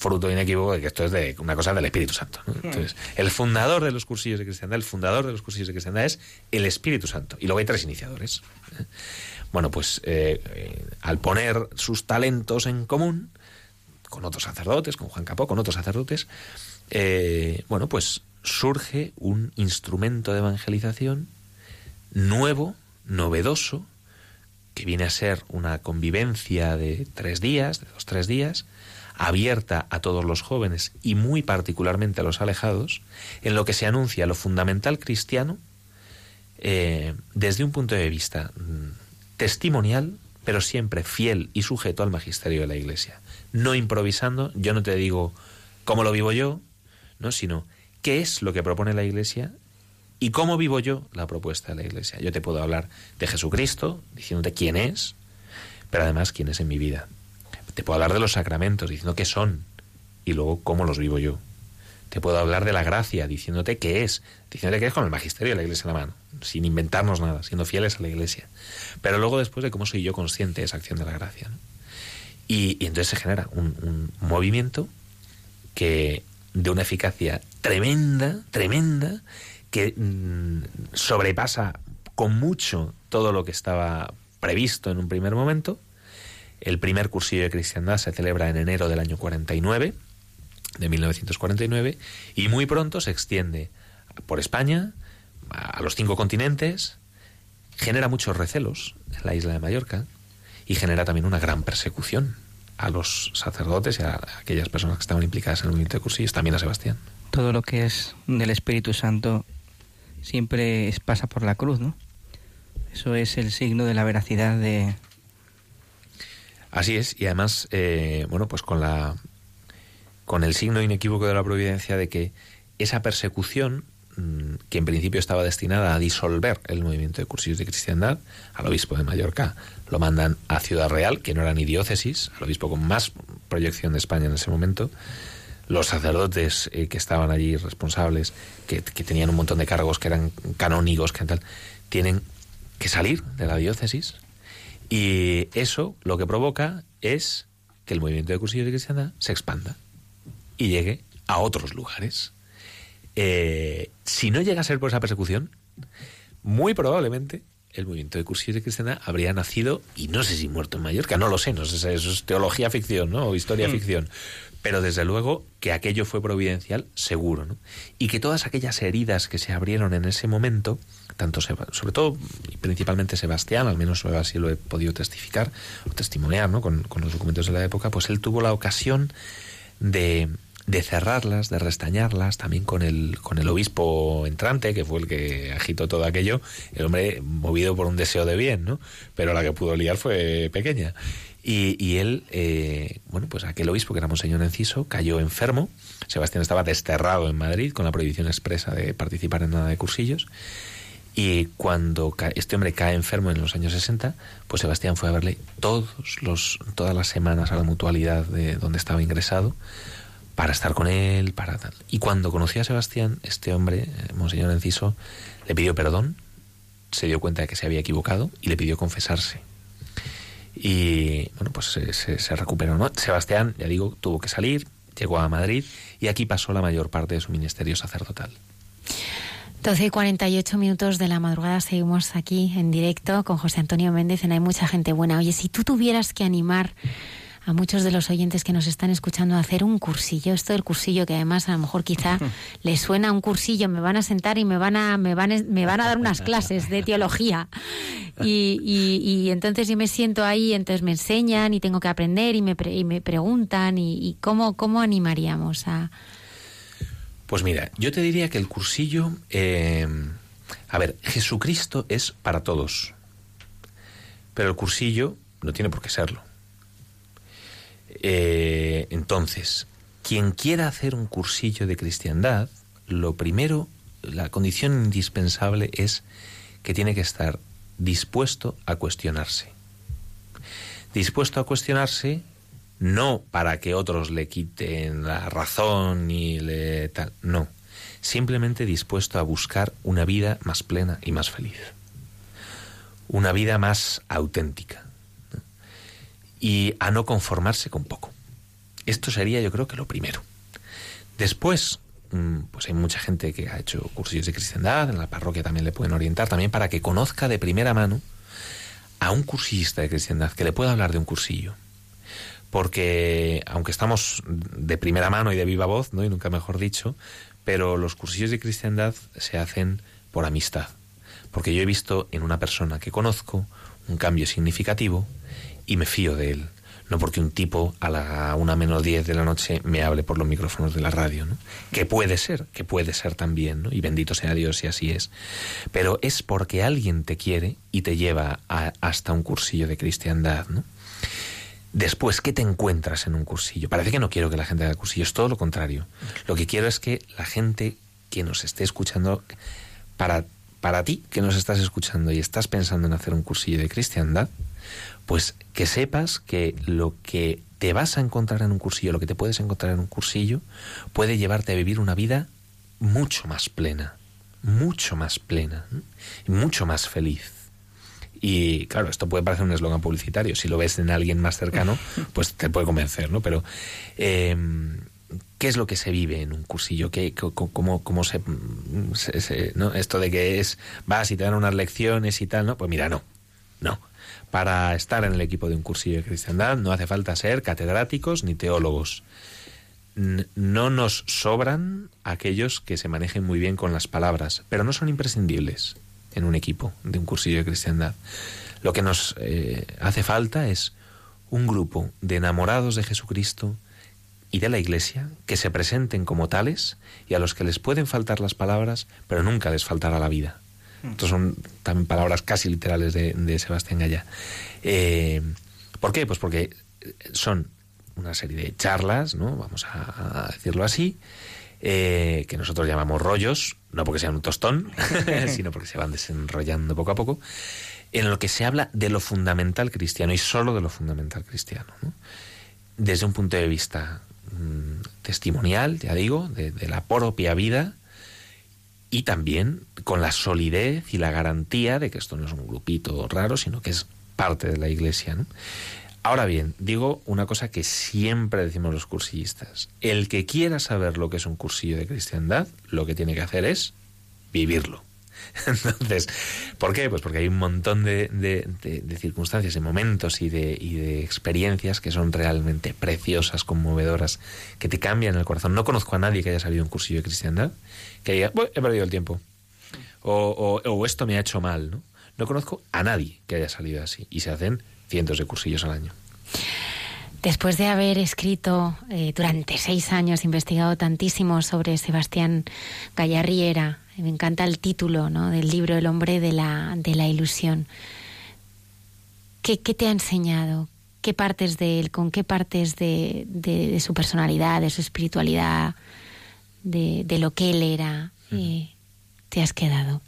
fruto inequívoco de que esto es de una cosa del Espíritu Santo. ¿no? Entonces, el fundador de los cursillos de cristiandad, el fundador de los cursillos de cristiandad es el Espíritu Santo. Y luego hay tres iniciadores. ¿eh? Bueno, pues eh, eh, al poner sus talentos en común, con otros sacerdotes, con Juan Capó, con otros sacerdotes, bueno, pues surge un instrumento de evangelización nuevo, novedoso, que viene a ser una convivencia de tres días, de dos, tres días, abierta a todos los jóvenes y muy particularmente a los alejados, en lo que se anuncia lo fundamental cristiano eh, desde un punto de vista mm, testimonial, pero siempre fiel y sujeto al magisterio de la Iglesia. No improvisando, yo no te digo cómo lo vivo yo, no, sino qué es lo que propone la Iglesia y cómo vivo yo la propuesta de la Iglesia. Yo te puedo hablar de Jesucristo, diciéndote quién es, pero además quién es en mi vida. Te puedo hablar de los sacramentos, diciendo qué son y luego cómo los vivo yo. Te puedo hablar de la gracia, diciéndote qué es, diciéndote qué es con el magisterio de la Iglesia en la mano, sin inventarnos nada, siendo fieles a la Iglesia. Pero luego después de cómo soy yo consciente de esa acción de la gracia. Y, entonces se genera un, movimiento que de una eficacia tremenda, tremenda, que mmm, sobrepasa con mucho todo lo que estaba previsto en un primer momento el primer cursillo de cristiandad se celebra en enero del año 49, de 1949, y muy pronto se extiende por España, a los cinco continentes, genera muchos recelos en la isla de Mallorca y genera también una gran persecución a los sacerdotes y a aquellas personas que estaban implicadas en el movimiento de cursillos, también a Sebastián. Todo lo que es del Espíritu Santo siempre pasa por la cruz, ¿no? Eso es el signo de la veracidad de... Así es, y además, eh, bueno, pues con la con el signo inequívoco de la providencia de que esa persecución, mm, que en principio estaba destinada a disolver el movimiento de cursillos de cristiandad, al obispo de Mallorca lo mandan a Ciudad Real, que no era ni diócesis, al obispo con más proyección de España en ese momento, los sacerdotes eh, que estaban allí responsables, que, que tenían un montón de cargos, que eran canónigos, que tal, tienen que salir de la diócesis y eso lo que provoca es que el movimiento de cursillos de cristiandad se expanda y llegue a otros lugares. Eh, si no llega a ser por esa persecución, muy probablemente el movimiento de cursillos de cristiandad habría nacido, y no sé si muerto en Mallorca, no lo sé, no sé eso es teología ficción, ¿no? O historia ficción. Pero desde luego que aquello fue providencial, seguro, ¿no? Y que todas aquellas heridas que se abrieron en ese momento, tanto sobre todo y principalmente Sebastián, al menos así lo he podido testificar o testimoniar, ¿no? Con, con los documentos de la época, pues él tuvo la ocasión de, de cerrarlas, de restañarlas, también con el, con el obispo entrante, que fue el que agitó todo aquello, el hombre movido por un deseo de bien, ¿no? Pero la que pudo liar fue pequeña. Y, y él, eh, bueno, pues aquel obispo que era Monseñor Enciso, cayó enfermo. Sebastián estaba desterrado en Madrid con la prohibición expresa de participar en nada de cursillos. Y cuando este hombre cae enfermo en los años 60, pues Sebastián fue a verle todos los, todas las semanas a la mutualidad de donde estaba ingresado para estar con él, para tal. Y cuando conoció a Sebastián, este hombre, eh, Monseñor Enciso, le pidió perdón, se dio cuenta de que se había equivocado y le pidió confesarse. Y bueno, pues se recuperó. ¿no? Sebastián, ya digo, tuvo que salir, llegó a Madrid y aquí pasó la mayor parte de su ministerio sacerdotal. 12 y 48 minutos de la madrugada seguimos aquí en directo con José Antonio Méndez en Hay mucha gente buena. Oye, si tú tuvieras que animar a muchos de los oyentes que nos están escuchando a hacer un cursillo, esto del cursillo que además a lo mejor quizá les suena un cursillo, me van a sentar y me van a, me van, a- me van a dar unas clases de teología. Y, y- y entonces yo me siento ahí, entonces me enseñan y tengo que aprender y me, pre- y me preguntan y, y cómo, cómo animaríamos a... Pues mira, yo te diría que el cursillo, eh, a ver, Jesucristo es para todos, pero el cursillo no tiene por qué serlo. Eh, entonces, quien quiera hacer un cursillo de cristiandad, lo primero, la condición indispensable es que tiene que estar dispuesto a cuestionarse. Dispuesto a cuestionarse no para que otros le quiten la razón ni le tal, no, simplemente dispuesto a buscar una vida más plena y más feliz. Una vida más auténtica. Y a no conformarse con poco. Esto sería yo creo que lo primero. Después, mm, pues hay mucha gente que ha hecho cursillos de cristiandad, en la parroquia también le pueden orientar, también para que conozca de primera mano a un cursillista de cristiandad, que le pueda hablar de un cursillo. Porque, aunque estamos de primera mano y de viva voz, ¿no? y nunca mejor dicho, pero los cursillos de cristiandad se hacen por amistad. Porque yo he visto en una persona que conozco un cambio significativo y me fío de él. No porque un tipo a la una menos diez de la noche me hable por los micrófonos de la radio, ¿no? Que puede ser, que puede ser también, ¿no? Y bendito sea Dios si así es. Pero es porque alguien te quiere y te lleva a- hasta un cursillo de cristiandad, ¿no? Después, ¿qué te encuentras en un cursillo? Parece que no quiero que la gente haga cursillos, todo lo contrario. Lo que quiero es que la gente que nos esté escuchando, para, para ti que nos estás escuchando y estás pensando en hacer un cursillo de cristiandad, pues que sepas que lo que te vas a encontrar en un cursillo, lo que te puedes encontrar en un cursillo, puede llevarte a vivir una vida mucho más plena, mucho más plena mucho más feliz. Y claro, esto puede parecer un eslogan publicitario. Si lo ves en alguien más cercano, pues te puede convencer, ¿no? Pero, eh, ¿qué es lo que se vive en un cursillo? ¿Qué, cómo, cómo se, se- se- ¿no? Esto de que es, vas y te dan unas lecciones y tal, ¿no? Pues mira, no, no. Para estar en el equipo de un cursillo de cristiandad no hace falta ser catedráticos ni teólogos. No nos sobran aquellos que se manejen muy bien con las palabras, pero no son imprescindibles en un equipo de un cursillo de cristiandad. Lo que nos eh, hace falta es un grupo de enamorados de Jesucristo y de la Iglesia que se presenten como tales y a los que les pueden faltar las palabras, pero nunca les faltará la vida. Estas son también palabras casi literales de, de Sebastián Gaya. Eh, ¿Por qué? Pues porque son una serie de charlas, ¿no? Vamos a, a decirlo así, eh, que nosotros llamamos rollos, no porque sean un tostón, sino porque se van desenrollando poco a poco, en lo que se habla de lo fundamental cristiano y solo de lo fundamental cristiano. ¿no? Desde un punto de vista mmm, testimonial, ya digo, de, de la propia vida y también con la solidez y la garantía de que esto no es un grupito raro, sino que es parte de la iglesia. ¿no? Ahora bien, digo una cosa que siempre decimos los cursillistas. El que quiera saber lo que es un cursillo de cristiandad, lo que tiene que hacer es vivirlo. Entonces, ¿por qué? Pues porque hay un montón de, circunstancias, de momentos y de, experiencias que son realmente preciosas, conmovedoras, que te cambian el corazón. No conozco a nadie que haya salido un cursillo de cristiandad que diga, he perdido el tiempo. O, o esto me ha hecho mal, ¿no? No conozco a nadie que haya salido así. Y se hacen cientos de cursillos al año. Después de haber escrito eh, durante seis años, investigado tantísimo sobre Sebastián Gallarriera, me encanta el título ¿no? del libro El hombre de la, de la ilusión. ¿Qué, ¿Qué, te ha enseñado? ¿Qué partes de él, con qué partes de, de, de su personalidad, de su espiritualidad, de, de lo que él era, eh, te has quedado?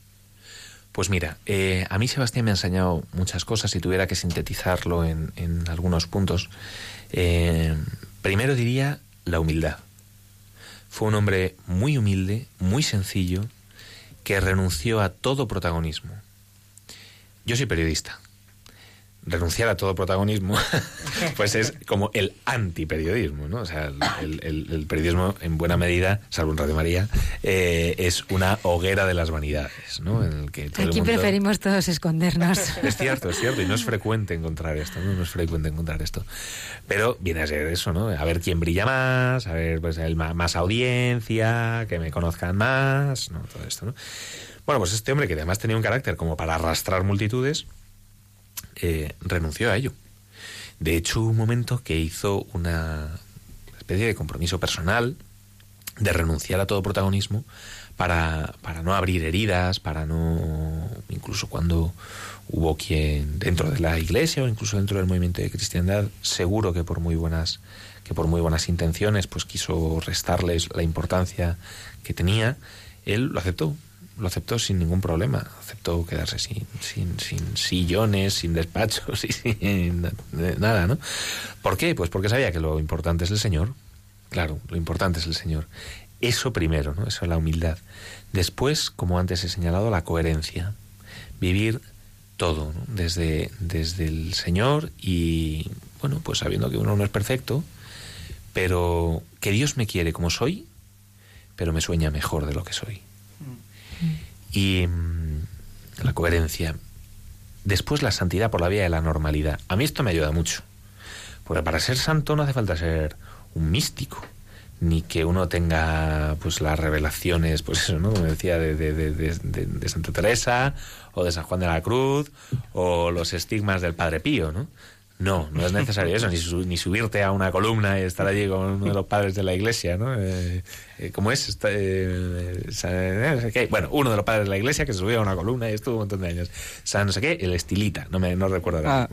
Pues mira, eh, a mí Sebastián me ha enseñado muchas cosas. Si tuviera que sintetizarlo en, algunos puntos, eh, primero diría la humildad. Fue un hombre muy humilde, muy sencillo, que renunció a todo protagonismo. Yo soy periodista. Renunciar a todo protagonismo, pues es como el antiperiodismo, ¿no? O sea, el, el, el, periodismo, en buena medida, salvo en Radio María, eh, es una hoguera de las vanidades, ¿no? En el que todo Aquí el mundo... preferimos todos escondernos. Es cierto, es cierto, y no es frecuente encontrar esto, ¿no? No es frecuente encontrar esto. Pero viene a ser eso, ¿no? A ver quién brilla más, a ver, pues, el más audiencia, que me conozcan más, ¿no? Todo esto, ¿no? Bueno, pues este hombre que además tenía un carácter como para arrastrar multitudes, eh, renunció a ello. De hecho, un momento que hizo una especie de compromiso personal de renunciar a todo protagonismo para, para no abrir heridas, para no, incluso cuando hubo quien dentro de la iglesia o incluso dentro del movimiento de cristiandad, seguro que por muy buenas que por muy buenas intenciones pues quiso restarles la importancia que tenía, él lo aceptó, lo aceptó sin ningún problema. Aceptó quedarse sin, sin, sin sillones, sin despachos y sin nada, ¿no? ¿Por qué? Pues porque sabía que lo importante es el Señor. Claro, lo importante es el Señor. Eso primero, ¿no? Eso es la humildad. Después, como antes he señalado, la coherencia. Vivir todo, ¿no? desde, desde el Señor y, bueno, pues sabiendo que uno no es perfecto, pero que Dios me quiere como soy, pero me sueña mejor de lo que soy y mmm, la coherencia. Después la santidad por la vía de la normalidad. A mí esto me ayuda mucho. Porque para ser santo no hace falta ser un místico, ni que uno tenga pues las revelaciones, pues eso, ¿no? Como decía, de, de, de, de, Santa Teresa, o de San Juan de la Cruz, o los estigmas del Padre Pío, ¿no? No, no es necesario eso, ni, su, ni, subirte a una columna y estar allí con uno de los padres de la iglesia, ¿no? Eh, eh, ¿Cómo es? Está, eh, no sé qué. Bueno, uno de los padres de la iglesia que se subió a una columna y estuvo un montón de años. San no sé qué, el estilita, no me no recuerdo. Ah,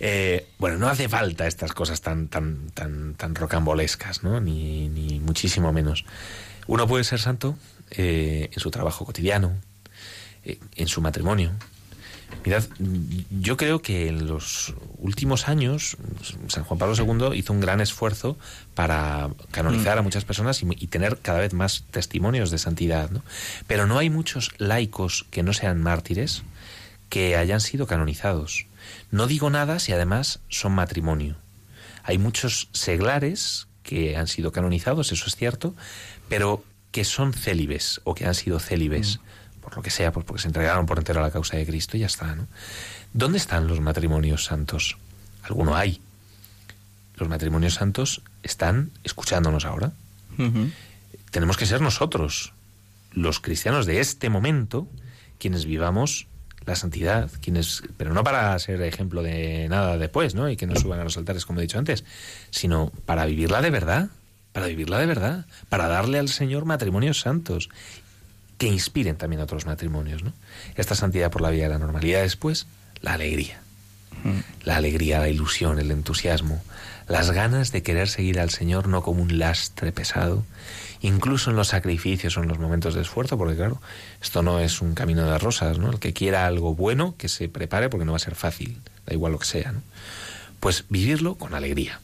eh... bueno, no hace falta estas cosas tan, tan, tan, tan rocambolescas, ¿no? Ni, ni muchísimo menos. Uno puede ser santo en su trabajo cotidiano, en su matrimonio, Mirad, yo creo que en los últimos años San Juan Pablo II hizo un gran esfuerzo para canonizar a muchas personas y, y tener cada vez más testimonios de santidad, ¿no? Pero no hay muchos laicos que no sean mártires que hayan sido canonizados. No digo nada si además son matrimonio. Hay muchos seglares que han sido canonizados, eso es cierto, pero que son célibes o que han sido célibes. Mm por lo que sea, pues porque se entregaron por entero a la causa de Cristo y ya está, ¿no? ¿Dónde están los matrimonios santos? Alguno hay. Los matrimonios santos están escuchándonos ahora. Uh -huh. Tenemos que ser nosotros, los cristianos de este momento, quienes vivamos la santidad, quienes, pero no para ser ejemplo de nada después, ¿no? Y que no suban a los altares, como he dicho antes, sino para vivirla de verdad, para vivirla de verdad, para darle al Señor matrimonios santos que inspiren también a otros matrimonios, ¿no? Esta santidad por la vía de la normalidad después, la alegría. La alegría, la ilusión, el entusiasmo, las ganas de querer seguir al Señor no como un lastre pesado, incluso en los sacrificios o en los momentos de esfuerzo, porque claro, esto no es un camino de rosas, ¿no? El que quiera algo bueno, que se prepare porque no va a ser fácil, da igual lo que sea, ¿no? Pues vivirlo con alegría.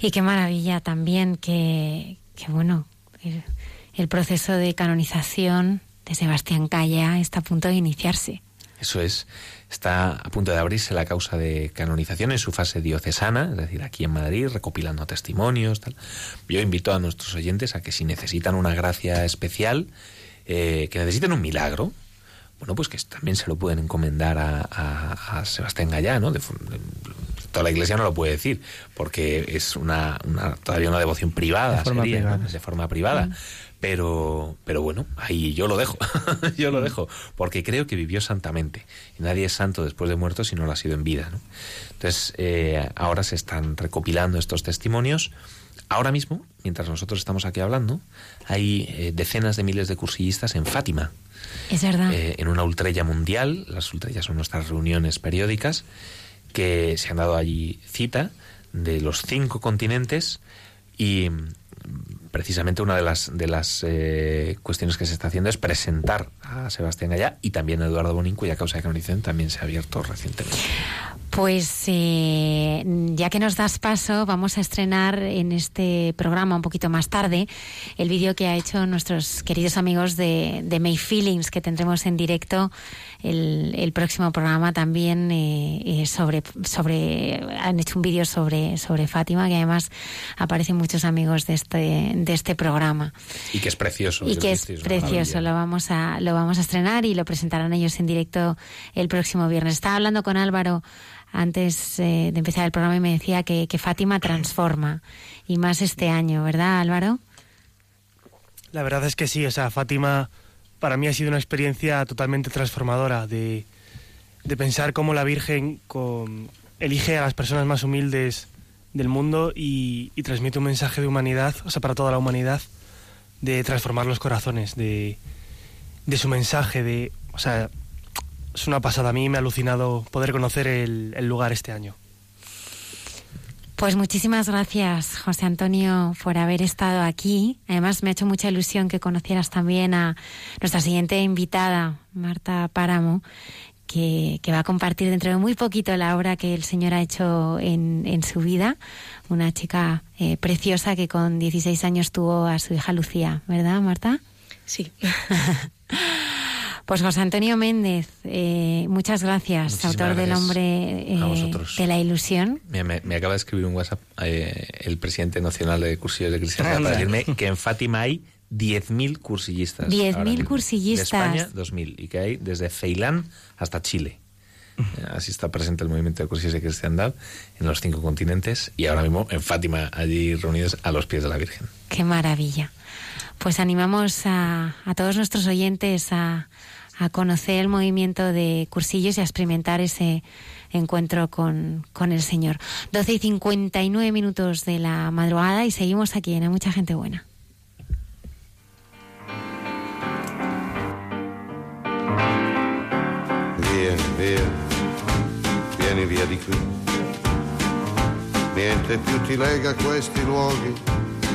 Y qué maravilla también que, que bueno, el, proceso de canonización de Sebastián Calla está a punto de iniciarse. Eso es, está a punto de abrirse la causa de canonización en su fase diocesana, es decir, aquí en Madrid, recopilando testimonios. Tal. Yo invito a nuestros oyentes a que si necesitan una gracia especial, eh, que necesiten un milagro, bueno, pues que también se lo pueden encomendar a, a, a Sebastián Gallá, ¿no? De, de, toda la iglesia no lo puede decir, porque es una, una todavía una devoción privada, De forma sería, privada. ¿no? de forma privada. Pero, pero bueno, ahí yo lo dejo, yo lo dejo, porque creo que vivió santamente. Y nadie es santo después de muerto si no lo ha sido en vida. ¿no? Entonces, eh, ahora se están recopilando estos testimonios. Ahora mismo, mientras nosotros estamos aquí hablando, hay eh, decenas de miles de cursillistas en Fátima, Es verdad. eh, en una ultrella mundial. Las ultrellas son nuestras reuniones periódicas que se han dado allí cita de los cinco continentes y mm, precisamente una de las de las eh, cuestiones que se está haciendo es presentar a Sebastián Gallá y también a Eduardo Bonín, cuya causa de canonización también se ha abierto recientemente. Pues eh, ya que nos das paso, vamos a estrenar en este programa un poquito más tarde el vídeo que ha hecho nuestros queridos amigos de, de May Feelings, que tendremos en directo el, el próximo programa también eh, eh, sobre, sobre, han hecho un vídeo sobre, sobre Fátima, que además aparecen muchos amigos de este, de este programa. Y que es precioso. Y que es precioso, lo vamos a lo vamos a estrenar y lo presentarán ellos en directo el próximo viernes. Estaba hablando con Álvaro antes eh, de empezar el programa y me decía que, que Fátima transforma y más este año, ¿verdad, Álvaro? La verdad es que sí, o sea, Fátima para mí ha sido una experiencia totalmente transformadora de, pensar cómo la Virgen elige a las personas más humildes del mundo y, transmite un mensaje de humanidad, o sea, para toda la humanidad, de transformar los corazones, de, su mensaje, de, o sea, es una pasada. A mí me ha alucinado poder conocer el lugar este año. Pues muchísimas gracias, José Antonio, por haber estado aquí. Además, me ha hecho mucha ilusión que conocieras también a nuestra siguiente invitada, Marta Páramo, que, que va a compartir dentro de muy poquito la obra que el Señor ha hecho en, en su vida. Una chica eh, preciosa que con 16 años tuvo a su hija Lucía, ¿verdad, Marta? Sí. Pues José Antonio Méndez, eh, muchas gracias, Muchísimas autor del gracias hombre a eh, de la ilusión. Me, me- me acaba de escribir un WhatsApp eh, el presidente nacional de cursillos de cristiandad Anda. para decirme que en Fátima hay 10.000 cursillistas. 10.000 ahora mismo. cursillistas. De España, 2.000. Y que hay desde Ceilán hasta Chile. Eh, Así está presente el movimiento de cursillos de cristiandad en los cinco continentes y ahora mismo en Fátima, allí reunidos a los pies de la Virgen. Qué maravilla. Pues animamos a, todos nuestros oyentes a, conocer el movimiento de cursillos y a experimentar ese encuentro con, con el Señor. 12 y 59 minutos de la madrugada y seguimos aquí en Mucha Gente Buena. Vieni, via, vieni via di qui. Niente più ti lega a questi luoghi,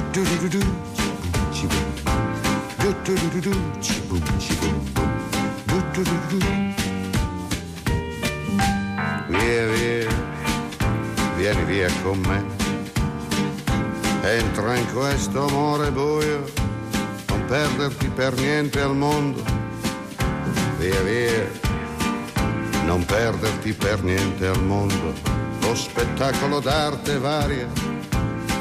Do do do do do, chiboom, do do do do do, chiboom, chiboom, do do do do. Via, via, vieni via con me. Entra in questo amore buio, non perderti per niente al mondo. Via via, non perderti per niente al mondo lo spettacolo d'arte varia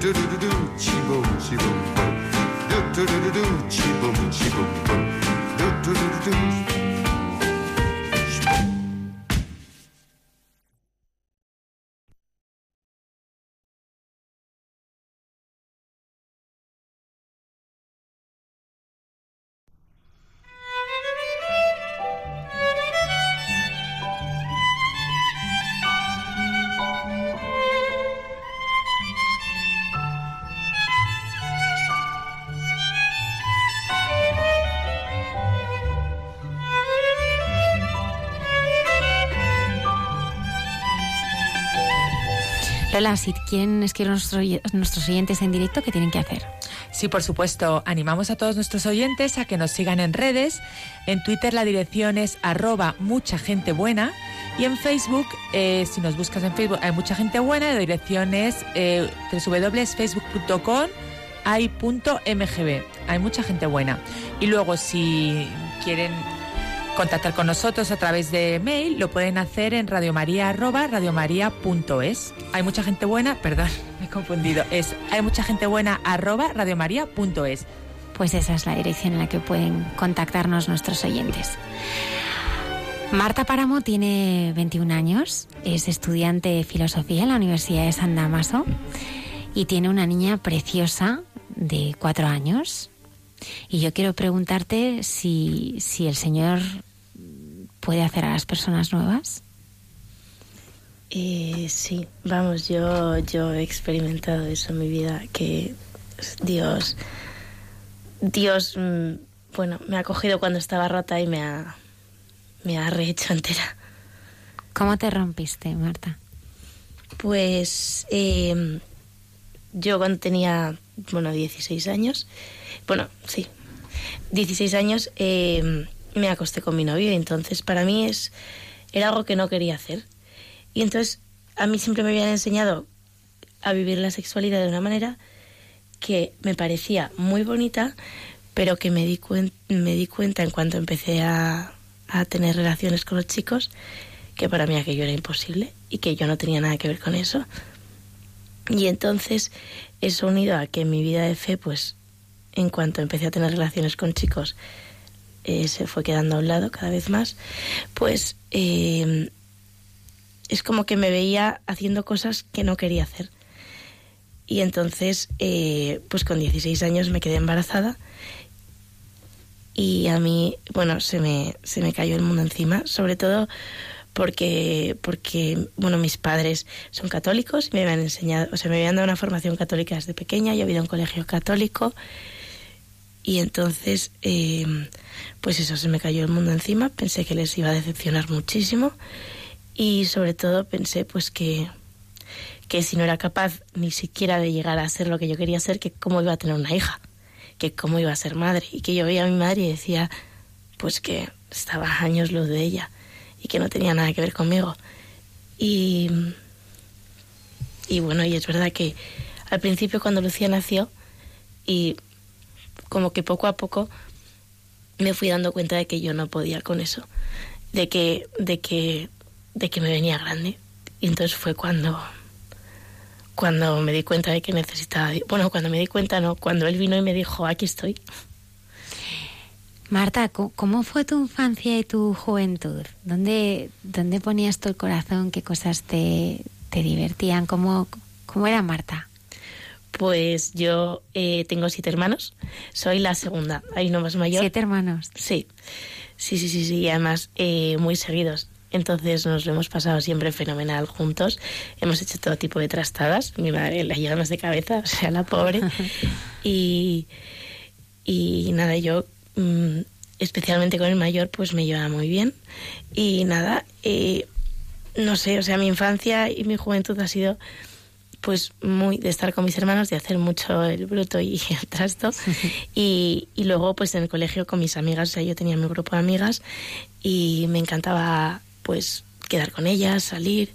Do do do do chi boom, chi boom boom. Do do do do do, chi boom, chi boom boom. Do do do do do. Lola, si quieren nuestros oyentes en directo, ¿qué tienen que hacer? Sí, por supuesto. Animamos a todos nuestros oyentes a que nos sigan en redes. En Twitter la dirección es arroba mucha gente buena. Y en Facebook, eh, si nos buscas en Facebook, hay mucha gente buena. La dirección es eh, www.facebook.com hay.mgb. Hay mucha gente buena. Y luego, si quieren contactar con nosotros a través de mail, lo pueden hacer en radiomaria@radiomaria.es. Hay mucha gente buena, perdón, me he confundido. Es hay mucha gente buena radiomaria.es. Pues esa es la dirección en la que pueden contactarnos nuestros oyentes. Marta Páramo tiene 21 años, es estudiante de filosofía en la Universidad de San Damaso y tiene una niña preciosa de cuatro años. Y yo quiero preguntarte si, si el Señor puede hacer a las personas nuevas. Eh, sí, vamos, yo, yo he experimentado eso en mi vida, que Dios, Dios, mm, bueno, me ha cogido cuando estaba rota y me ha, me ha rehecho entera. ¿Cómo te rompiste, Marta? Pues eh, yo cuando tenía, bueno, 16 años, bueno, sí, 16 años, eh, me acosté con mi novio y entonces para mí es, era algo que no quería hacer. Y entonces a mí siempre me habían enseñado a vivir la sexualidad de una manera que me parecía muy bonita, pero que me di, me di cuenta en cuanto empecé a, a tener relaciones con los chicos que para mí aquello era imposible y que yo no tenía nada que ver con eso. Y entonces eso unido a que mi vida de fe, pues en cuanto empecé a tener relaciones con chicos, eh, se fue quedando a un lado cada vez más, pues eh, es como que me veía haciendo cosas que no quería hacer. Y entonces, eh, pues con 16 años me quedé embarazada y a mí, bueno, se me, se me cayó el mundo encima, sobre todo porque, porque, bueno, mis padres son católicos y me habían enseñado, o sea, me habían dado una formación católica desde pequeña, yo he ido a un colegio católico. Y entonces, eh, pues eso, se me cayó el mundo encima, pensé que les iba a decepcionar muchísimo y sobre todo pensé pues que, que si no era capaz ni siquiera de llegar a ser lo que yo quería ser, que cómo iba a tener una hija, que cómo iba a ser madre. Y que yo veía a mi madre y decía pues que estaba años luz de ella y que no tenía nada que ver conmigo. Y, y bueno, y es verdad que al principio cuando Lucía nació, y como que poco a poco me fui dando cuenta de que yo no podía con eso, de que, de que, de que me venía grande. Y entonces fue cuando, cuando me di cuenta de que necesitaba, bueno, cuando me di cuenta no, cuando él vino y me dijo, aquí estoy. Marta, ¿cómo- ¿cómo fue tu infancia y tu juventud? ¿Dónde, dónde ponías tu corazón? ¿Qué cosas te, te divertían? ¿Cómo, ¿Cómo era Marta? Pues yo eh, tengo siete hermanos, soy la segunda, hay uno más mayor. Siete hermanos. Sí, sí, sí, sí, sí, y además eh, muy seguidos. Entonces nos lo hemos pasado siempre fenomenal juntos. Hemos hecho todo tipo de trastadas. Mi madre la lleva más de cabeza, o sea, la pobre. y, y nada, yo mm, especialmente con el mayor pues me llevaba muy bien. Y nada, eh, no sé, o sea, mi infancia y mi juventud ha sido pues muy de estar con mis hermanos, de hacer mucho el bruto y el trasto. y, y luego pues en el colegio con mis amigas, o sea, yo tenía mi grupo de amigas y me encantaba pues quedar con ellas, salir.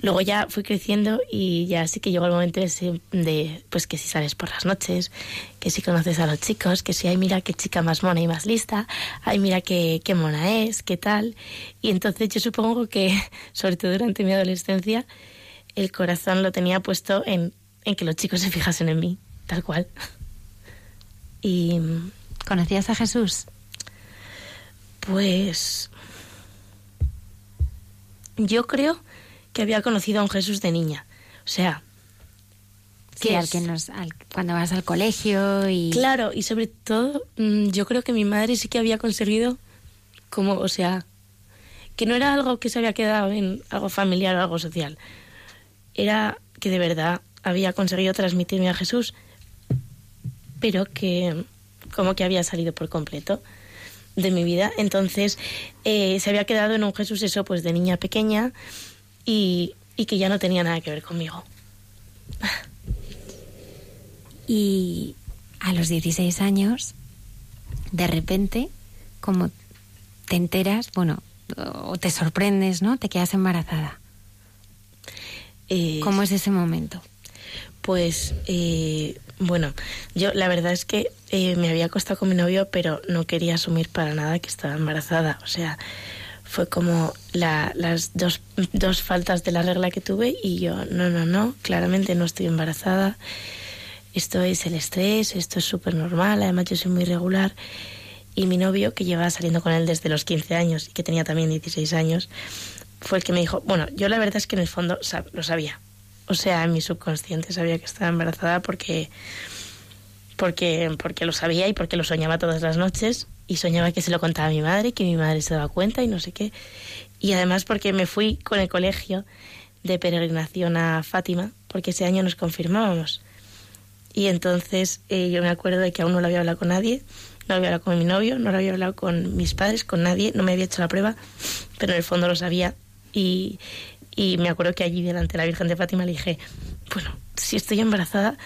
Luego ya fui creciendo y ya sí que llegó el momento ese de, pues que si sales por las noches, que si conoces a los chicos, que si, ay, mira qué chica más mona y más lista, ay, mira qué, qué mona es, qué tal. Y entonces yo supongo que, sobre todo durante mi adolescencia, el corazón lo tenía puesto en, en que los chicos se fijasen en mí, tal cual. Y ¿Conocías a Jesús? pues yo creo que había conocido a un Jesús de niña. O sea, Sí, que al que nos, al- cuando vas al colegio y... Claro, y sobre todo, mm, yo creo que mi madre sí que había conseguido, como, o sea, que no era algo que se había quedado en algo familiar o algo social. Era que de verdad había conseguido transmitirme a Jesús, pero que como que había salido por completo de mi vida. Entonces, eh, se había quedado en un Jesús eso, pues de niña pequeña y, y que ya no tenía nada que ver conmigo. Y a los 16 años, de repente, como te enteras, bueno, o te sorprendes, ¿no? Te quedas embarazada. Eh, ¿Cómo es ese momento? Pues eh, bueno, yo la verdad es que eh, me había acostado con mi novio, pero no quería asumir para nada que estaba embarazada. O sea, fue como la- las dos, dos faltas de la regla que tuve y yo, no, no, no, claramente no estoy embarazada. Esto es el estrés, esto es súper normal, además yo soy muy regular. Y mi novio, que llevaba saliendo con él desde los 15 años y que tenía también 16 años, fue el que me dijo, bueno, yo la verdad es que en el fondo lo sabía. O sea, en mi subconsciente sabía que estaba embarazada porque, porque, porque lo sabía y porque lo soñaba todas las noches y soñaba que se lo contaba a mi madre, que mi madre se daba cuenta y no sé qué. Y además porque me fui con el colegio de peregrinación a Fátima, porque ese año nos confirmábamos. Y entonces eh, yo me acuerdo de que aún no lo había hablado con nadie, no había hablado con mi novio, no lo había hablado con mis padres, con nadie, no me había hecho la prueba, pero en el fondo lo sabía. Y, y me acuerdo que allí delante de la Virgen de Fátima le dije, bueno, si estoy embarazada,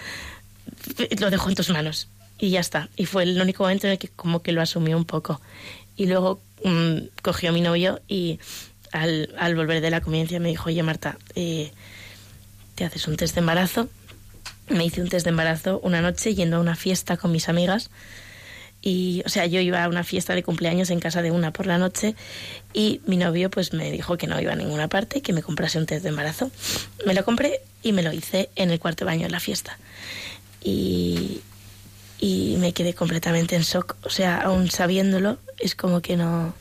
lo dejo en tus manos. Y ya está. Y fue el único momento en el que como que lo asumió un poco. Y luego mm, cogió a mi novio y al, al volver de la convivencia me dijo, oye Marta, eh, te haces un test de embarazo. Me hice un test de embarazo una noche yendo a una fiesta con mis amigas. Y, o sea, yo iba a una fiesta de cumpleaños en casa de una por la noche y mi novio pues me dijo que no iba a ninguna parte, que me comprase un test de embarazo. Me lo compré y me lo hice en el cuarto baño de la fiesta. Y, y me quedé completamente en shock. O sea, aún sabiéndolo, es como que no...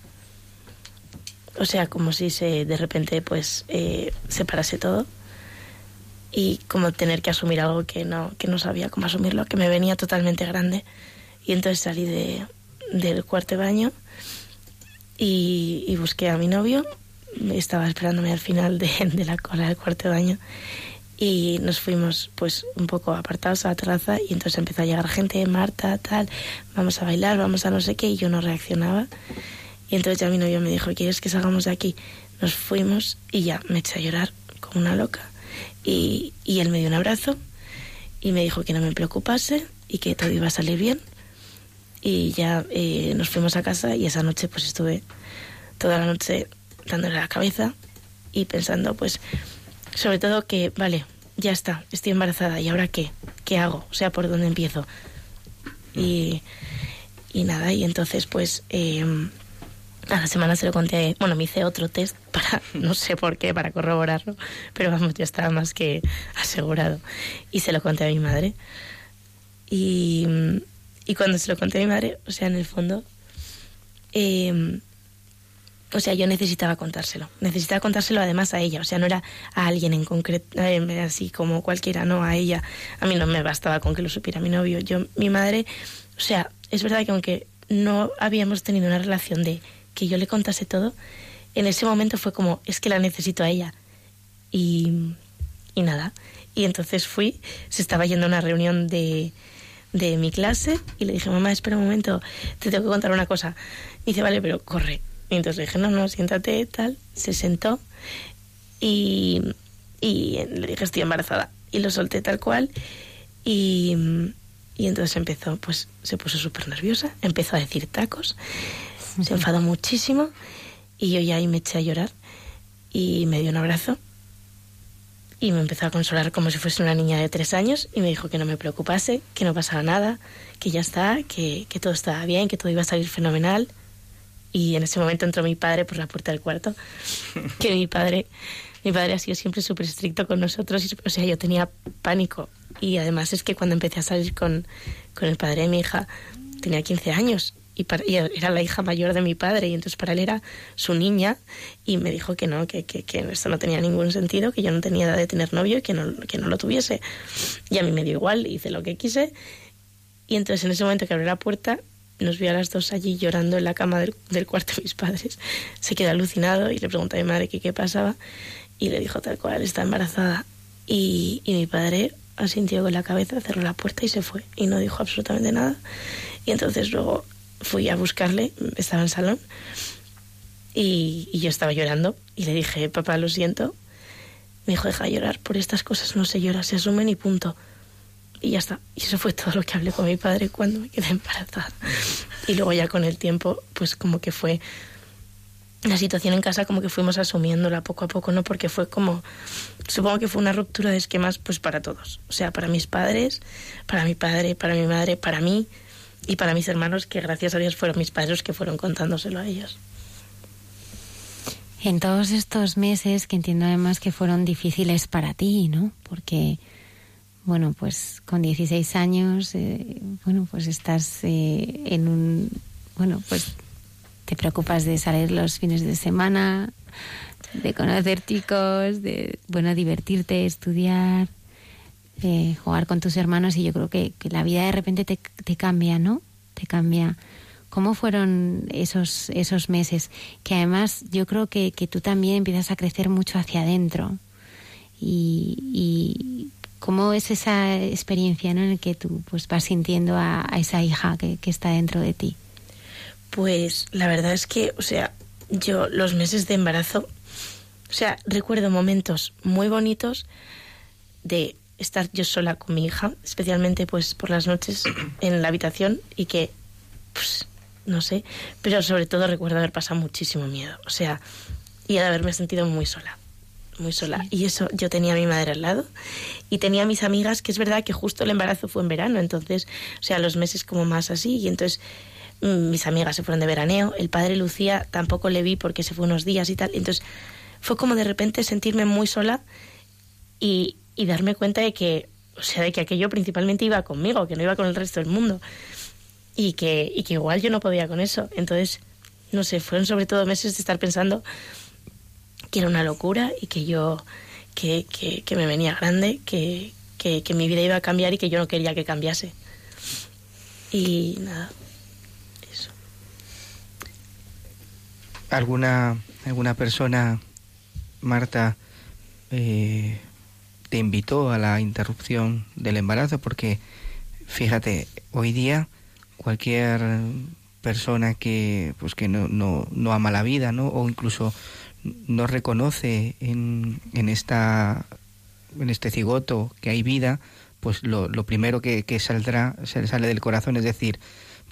O sea, como si se de repente pues eh, se parase todo y como tener que asumir algo que no, que no sabía cómo asumirlo, que me venía totalmente grande. Y entonces salí de, del cuarto de baño y, y busqué a mi novio. Estaba esperándome al final de, de la cola del cuarto de baño y nos fuimos pues un poco apartados a la terraza y entonces empezó a llegar gente, Marta, tal, vamos a bailar, vamos a no sé qué y yo no reaccionaba. Y entonces ya mi novio me dijo, ¿quieres que salgamos de aquí? Nos fuimos y ya me eché a llorar como una loca. Y, y él me dio un abrazo y me dijo que no me preocupase y que todo iba a salir bien. Y ya eh, nos fuimos a casa y esa noche pues estuve toda la noche dándole la cabeza y pensando pues sobre todo que, vale, ya está, estoy embarazada y ahora qué, qué hago, o sea, por dónde empiezo. Y, y nada, y entonces pues eh, a la semana se lo conté, bueno, me hice otro test para, no sé por qué, para corroborarlo, pero vamos, ya estaba más que asegurado. Y se lo conté a mi madre. Y, y cuando se lo conté a mi madre, o sea, en el fondo, eh, o sea, yo necesitaba contárselo. Necesitaba contárselo además a ella. O sea, no era a alguien en concreto, eh, así como cualquiera, no, a ella. A mí no me bastaba con que lo supiera mi novio. Yo, mi madre, o sea, es verdad que aunque no habíamos tenido una relación de que yo le contase todo, en ese momento fue como, es que la necesito a ella. Y, y nada. Y entonces fui, se estaba yendo a una reunión de, de mi clase y le dije, mamá, espera un momento, te tengo que contar una cosa. Y dice, vale, pero corre. Y entonces le dije, no, no, siéntate, tal. Se sentó y, y le dije, estoy embarazada. Y lo solté tal cual. Y, y entonces empezó, pues se puso súper nerviosa, empezó a decir tacos, se enfadó muchísimo y yo ya ahí me eché a llorar y me dio un abrazo y me empezó a consolar como si fuese una niña de tres años y me dijo que no me preocupase, que no pasaba nada, que ya está, que, que todo estaba bien, que todo iba a salir fenomenal. Y en ese momento entró mi padre por la puerta del cuarto, que mi padre, mi padre ha sido siempre súper estricto con nosotros, y, o sea, yo tenía pánico. Y además es que cuando empecé a salir con, con el padre de mi hija, tenía 15 años y, y era la hija mayor de mi padre y entonces para él era su niña y me dijo que no, que, que, que esto no tenía ningún sentido, que yo no tenía edad de tener novio y que no, que no lo tuviese. Y a mí me dio igual, hice lo que quise y entonces en ese momento que abrió la puerta nos vio a las dos allí llorando en la cama del, del cuarto de mis padres. Se quedó alucinado y le preguntó a mi madre que qué pasaba y le dijo tal cual, está embarazada. Y, y mi padre asintió con la cabeza, cerró la puerta y se fue y no dijo absolutamente nada. Y entonces luego fui a buscarle, estaba en el salón y, y, yo estaba llorando y le dije, papá, lo siento. Me dijo, deja de llorar, por estas cosas no se llora, se asumen y punto. Y ya está. Y eso fue todo lo que hablé con mi padre cuando me quedé embarazada. Y luego ya con el tiempo, pues como que fue la situación en casa como que fuimos asumiéndola poco a poco, ¿no? Porque fue como, supongo que fue una ruptura de esquemas pues para todos. O sea, para mis padres, para mi padre, para mi madre, para mí y para mis hermanos, que gracias a Dios fueron mis padres los que fueron contándoselo a ellos. En todos estos meses, que entiendo además que fueron difíciles para ti, ¿no? Porque, bueno, pues con 16 años, eh, bueno, pues estás eh, en un, bueno, pues te preocupas de salir los fines de semana, de conocer chicos, de, bueno, divertirte, estudiar, eh, jugar con tus hermanos y yo creo que, que la vida de repente te, te, cambia, ¿no? Te cambia. ¿Cómo fueron esos, esos meses? Que además yo creo que, que tú también empiezas a crecer mucho hacia adentro. Y, y cómo es esa experiencia ¿no? en la que tú pues, vas sintiendo a, a esa hija que, que está dentro de ti. Pues la verdad es que, o sea, yo los meses de embarazo, o sea, recuerdo momentos muy bonitos de estar yo sola con mi hija, especialmente pues por las noches en la habitación y que, pues, no sé, pero sobre todo recuerdo haber pasado muchísimo miedo, o sea, y de haberme sentido muy sola, muy sola. Sí. Y eso, yo tenía a mi madre al lado y tenía a mis amigas, que es verdad que justo el embarazo fue en verano, entonces, o sea, los meses como más así, y entonces mis amigas se fueron de veraneo, el padre Lucía tampoco le vi porque se fue unos días y tal, entonces fue como de repente sentirme muy sola y, y darme cuenta de que, o sea, de que aquello principalmente iba conmigo, que no iba con el resto del mundo. Y que, y que igual yo no podía con eso. Entonces, no sé, fueron sobre todo meses de estar pensando que era una locura y que yo, que, que, me venía grande, que, que, que mi vida iba a cambiar y que yo no quería que cambiase. Y nada, eso. ¿Alguna, alguna persona, Marta, eh, te invitó a la interrupción del embarazo porque fíjate hoy día cualquier persona que pues que no, no, no ama la vida no o incluso no reconoce en, en esta en este cigoto que hay vida pues lo, lo primero que, que saldrá se sale del corazón es decir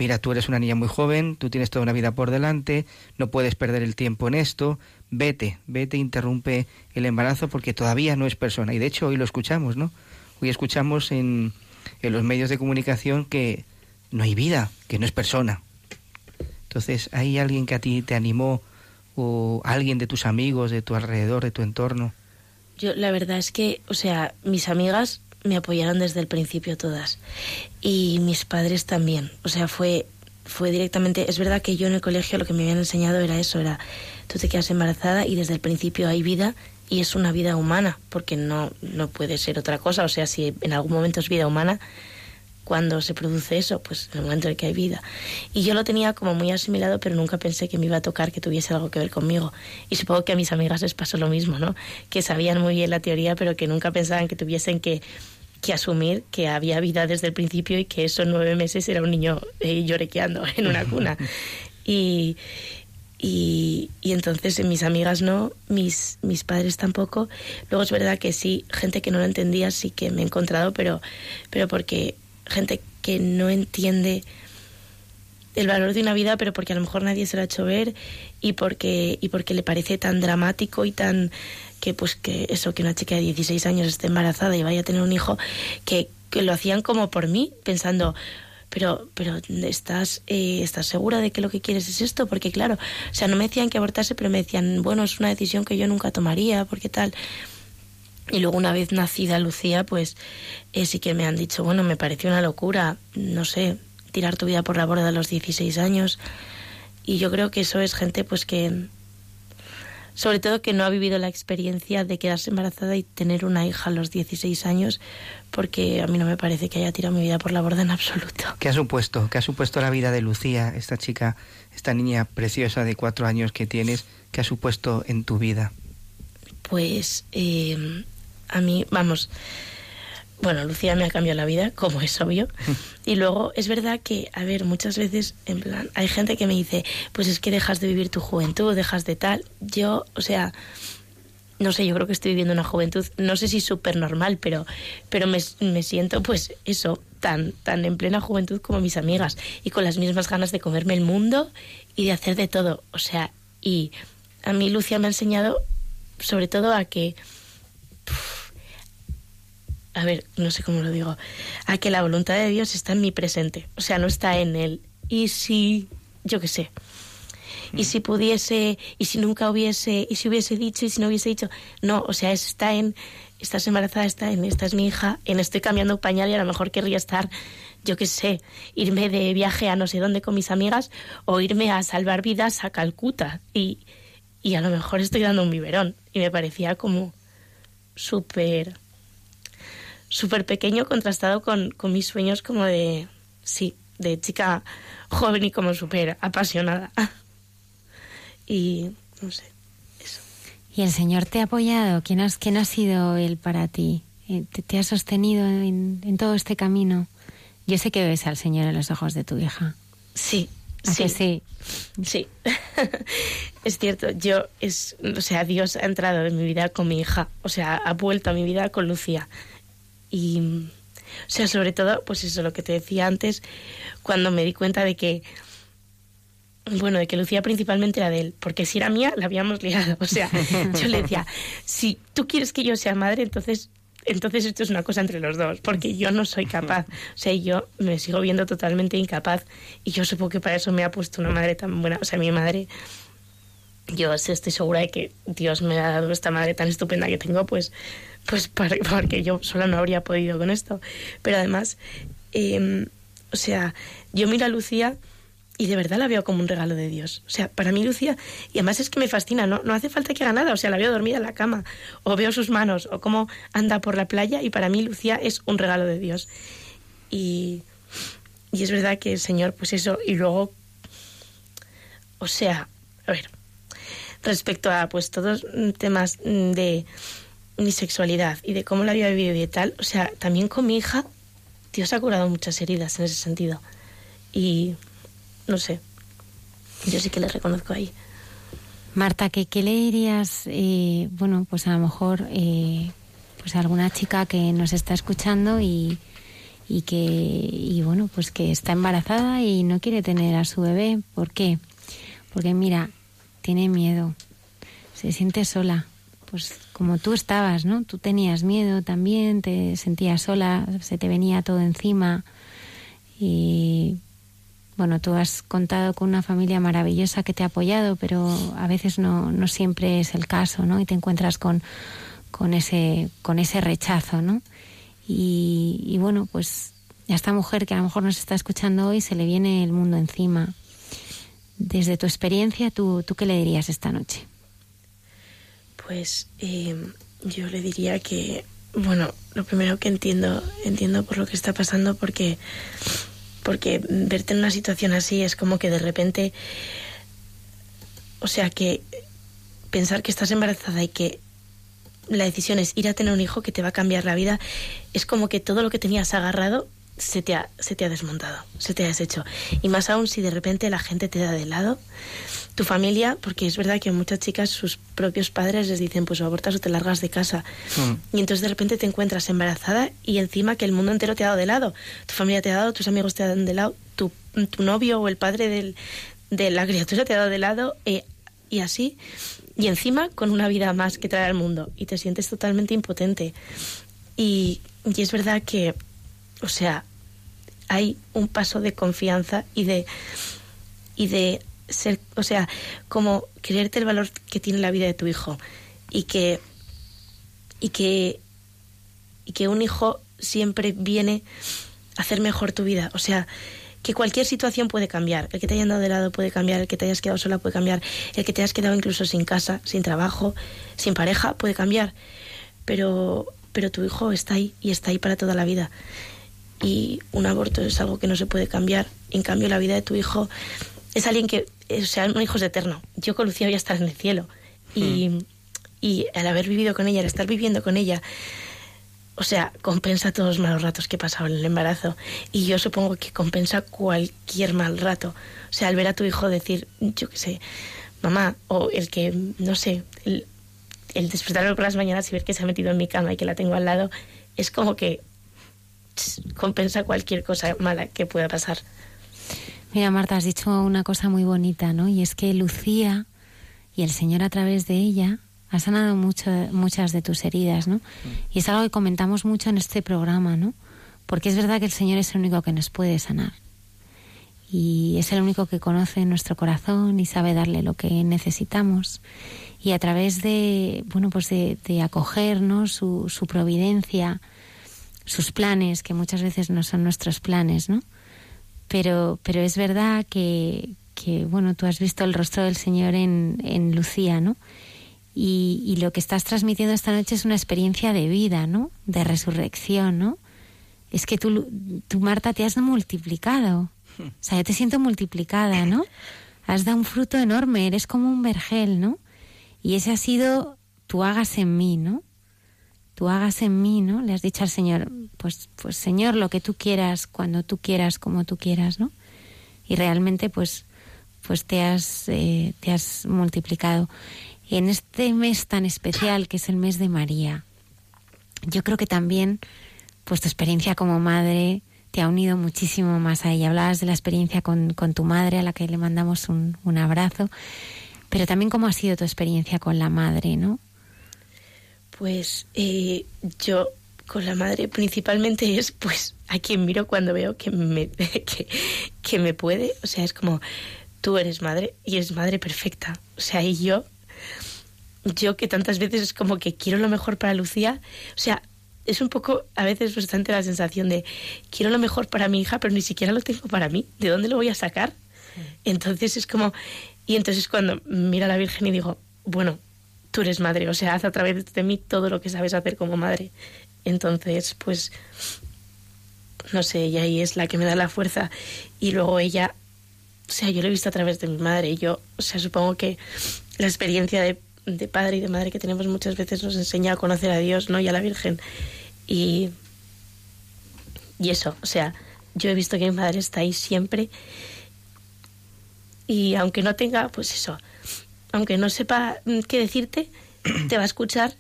mira, tú eres una niña muy joven, tú tienes toda una vida por delante, no puedes perder el tiempo en esto, vete, vete, interrumpe el embarazo porque todavía no es persona. Y de hecho hoy lo escuchamos, ¿no? Hoy escuchamos en, en los medios de comunicación que no hay vida, que no es persona. Entonces, ¿hay alguien que a ti te animó o alguien de tus amigos, de tu alrededor, de tu entorno? Yo la verdad es que, o sea, mis amigas me apoyaron desde el principio todas y mis padres también. O sea, fue fue directamente, es verdad que yo en el colegio lo que me habían enseñado era eso, era tú te quedas embarazada y desde el principio hay vida y es una vida humana, porque no no puede ser otra cosa, o sea, si en algún momento es vida humana, cuando se produce eso, pues en el momento en que hay vida. Y yo lo tenía como muy asimilado, pero nunca pensé que me iba a tocar que tuviese algo que ver conmigo. Y supongo que a mis amigas les pasó lo mismo, ¿no? Que sabían muy bien la teoría, pero que nunca pensaban que tuviesen que, que asumir que había vida desde el principio y que esos nueve meses era un niño eh, llorequeando en una cuna. Y, y, y, entonces mis amigas no, mis, mis padres tampoco. Luego es verdad que sí, gente que no lo entendía sí que me he encontrado, pero, pero porque gente que no entiende el valor de una vida, pero porque a lo mejor nadie se lo ha hecho ver y porque, y porque le parece tan dramático y tan que pues que eso, que una chica de 16 años esté embarazada y vaya a tener un hijo, que, lo hacían como por mí, pensando, pero, pero estás, eh, estás segura de que lo que quieres es esto, porque claro, o sea, no me decían que abortase, pero me decían, bueno, es una decisión que yo nunca tomaría, porque tal. Y luego una vez nacida Lucía, pues eh, sí que me han dicho, bueno, me pareció una locura, no sé, tirar tu vida por la borda a los 16 años. Y yo creo que eso es gente pues que, sobre todo que no ha vivido la experiencia de quedarse embarazada y tener una hija a los 16 años, porque a mí no me parece que haya tirado mi vida por la borda en absoluto. ¿Qué ha supuesto? ¿Qué ha supuesto la vida de Lucía, esta chica, esta niña preciosa de cuatro años que tienes? ¿Qué ha supuesto en tu vida? Pues eh, a mí, vamos, bueno, Lucía me ha cambiado la vida, como es obvio. Y luego es verdad que, a ver, muchas veces, en plan, hay gente que me dice, pues es que dejas de vivir tu juventud, dejas de tal. Yo, o sea, no sé, yo creo que estoy viviendo una juventud, no sé si súper normal, pero, pero me, me, siento, pues eso, tan, tan en plena juventud como mis amigas y con las mismas ganas de comerme el mundo y de hacer de todo. O sea, y a mí Lucía me ha enseñado sobre todo a que a ver, no sé cómo lo digo, a que la voluntad de Dios está en mi presente, o sea, no está en él. Y si, yo qué sé, y si pudiese, y si nunca hubiese, y si hubiese dicho, y si no hubiese dicho, no, o sea, está en, estás embarazada, está en, esta es mi hija, en estoy cambiando pañal y a lo mejor querría estar, yo qué sé, irme de viaje a no sé dónde con mis amigas o irme a salvar vidas a Calcuta. Y, y a lo mejor estoy dando un biberón. Y me parecía como súper súper pequeño contrastado con, con mis sueños como de, sí, de chica joven y como súper apasionada. y no sé, eso. ¿Y el Señor te ha apoyado? ¿Quién, has, quién ha sido Él para ti? Eh, ¿Te, te ha sostenido en, en, todo este camino? Yo sé que ves al Señor en los ojos de tu hija. Sí. Sí, sí. Sí. es cierto, yo es, o sea, Dios ha entrado en mi vida con mi hija, o sea, ha vuelto a mi vida con Lucía. Y, o sea, sobre todo, pues eso, lo que te decía antes, cuando me di cuenta de que, bueno, de que Lucía principalmente era de él, porque si era mía, la habíamos liado. O sea, yo le decía, si tú quieres que yo sea madre, entonces entonces esto es una cosa entre los dos, porque yo no soy capaz, o sea, yo me sigo viendo totalmente incapaz y yo supongo que para eso me ha puesto una madre tan buena, o sea, mi madre, yo estoy segura de que Dios me ha dado esta madre tan estupenda que tengo, pues pues porque yo sola no habría podido con esto. Pero además, eh, o sea, yo miro a Lucía y de verdad la veo como un regalo de Dios. O sea, para mí Lucía, y además es que me fascina, no, no hace falta que haga nada, o sea, la veo dormida en la cama, o veo sus manos, o cómo anda por la playa, y para mí Lucía es un regalo de Dios. Y, y es verdad que el Señor, pues eso, y luego, o sea, a ver, respecto a pues todos temas de mi sexualidad y de cómo la había vivido y tal, o sea, también con mi hija, Dios ha curado muchas heridas en ese sentido. Y no sé, yo sí que le reconozco ahí. Marta, ¿qué, qué le dirías, eh, bueno, pues a lo mejor eh, pues a alguna chica que nos está escuchando y, y que, y bueno, pues que está embarazada y no quiere tener a su bebé? ¿Por qué? Porque mira, tiene miedo, se siente sola, pues como tú estabas, ¿no? Tú tenías miedo también, te sentías sola, se te venía todo encima Y bueno, tú has contado con una familia maravillosa que te ha apoyado, pero a veces no, no siempre es el caso, ¿no? Y te encuentras con, con, ese, con ese rechazo, ¿no? Y, y bueno, pues a esta mujer que a lo mejor nos está escuchando hoy se le viene el mundo encima. Desde tu experiencia, ¿tú, tú qué le dirías esta noche? Pues eh, yo le diría que, bueno, lo primero que entiendo, entiendo por lo que está pasando, porque, porque verte en una situación así es como que de repente, o sea, que pensar que estás embarazada y que la decisión es ir a tener un hijo que te va a cambiar la vida, es como que todo lo que tenías agarrado se te ha, se te ha desmontado, se te ha deshecho. Y más aún si de repente la gente te da de lado, tu familia, porque es verdad que a muchas chicas sus propios padres les dicen, pues o abortas o te largas de casa. Mm. Y entonces de repente te encuentras embarazada y encima que el mundo entero te ha dado de lado. Tu familia te ha dado, tus amigos te han de lado, tu, tu novio o el padre del, de la criatura te ha dado de lado eh, y así. Y encima con una vida más que traer al mundo y te sientes totalmente impotente. Y, y es verdad que, o sea, hay un paso de confianza y de y de ser, o sea, como creerte el valor que tiene la vida de tu hijo y que y que y que un hijo siempre viene a hacer mejor tu vida, o sea, que cualquier situación puede cambiar, el que te hayan dado de lado puede cambiar, el que te hayas quedado sola puede cambiar, el que te hayas quedado incluso sin casa, sin trabajo, sin pareja puede cambiar, pero pero tu hijo está ahí y está ahí para toda la vida y un aborto es algo que no se puede cambiar. En cambio, la vida de tu hijo es alguien que, o sea, un hijo es eterno. Yo con Lucía voy a estar en el cielo. Y, y al haber vivido con ella, al estar viviendo con ella, o sea, compensa todos los malos ratos que he pasado en el embarazo. Y yo supongo que compensa cualquier mal rato. O sea, al ver a tu hijo decir, yo qué sé, mamá, o el que, no sé, el, el despertarme por las mañanas y ver que se ha metido en mi cama y que la tengo al lado, es como que compensa cualquier cosa mala que pueda pasar. Mira, Marta, has dicho una cosa muy bonita, ¿no? Y es que Lucía y el Señor a través de ella ha sanado mucho, muchas de tus heridas, ¿no? Y es algo que comentamos mucho en este programa, ¿no? Porque es verdad que el Señor es el único que nos puede sanar. Y es el único que conoce nuestro corazón y sabe darle lo que necesitamos. Y a través de, bueno, pues de, de acogernos su, su providencia, sus planes, que muchas veces no son nuestros planes, ¿no? Pero, pero es verdad que, que, bueno, tú has visto el rostro del Señor en, en Lucía, ¿no? Y, y, lo que estás transmitiendo esta noche es una experiencia de vida, ¿no? De resurrección, ¿no? Es que tú, tú Marta, te has multiplicado. O sea, yo te siento multiplicada, ¿no? Has dado un fruto enorme, eres como un vergel, ¿no? Y ese ha sido tú hagas en mí, ¿no? Tú hagas en mí, ¿no? Le has dicho al Señor, pues, pues Señor, lo que tú quieras, cuando tú quieras, como tú quieras, ¿no? Y realmente, pues, pues te has, eh, te has multiplicado. En este mes tan especial que es el mes de María, yo creo que también, pues tu experiencia como madre te ha unido muchísimo más a ella. Hablabas de la experiencia con, con tu madre, a la que le mandamos un, un abrazo, pero también cómo ha sido tu experiencia con la madre, ¿no? Pues eh, yo con la madre principalmente es pues a quien miro cuando veo que me, que, que me puede. O sea, es como tú eres madre y eres madre perfecta. O sea, y yo, yo que tantas veces es como que quiero lo mejor para Lucía. O sea, es un poco a veces bastante la sensación de quiero lo mejor para mi hija, pero ni siquiera lo tengo para mí. ¿De dónde lo voy a sacar? Entonces es como... Y entonces cuando miro a la Virgen y digo, bueno, tú eres madre, o sea, haz a través de mí todo lo que sabes hacer como madre. Entonces, pues, no sé, ella ahí es la que me da la fuerza y luego ella, o sea, yo lo he visto a través de mi madre yo, o sea, supongo que la experiencia de, de padre y de madre que tenemos muchas veces nos enseña a conocer a Dios, ¿no? Y a la Virgen. Y, y eso, o sea, yo he visto que mi madre está ahí siempre y aunque no tenga, pues eso, aunque no sepa mm, qué decirte, te va a escuchar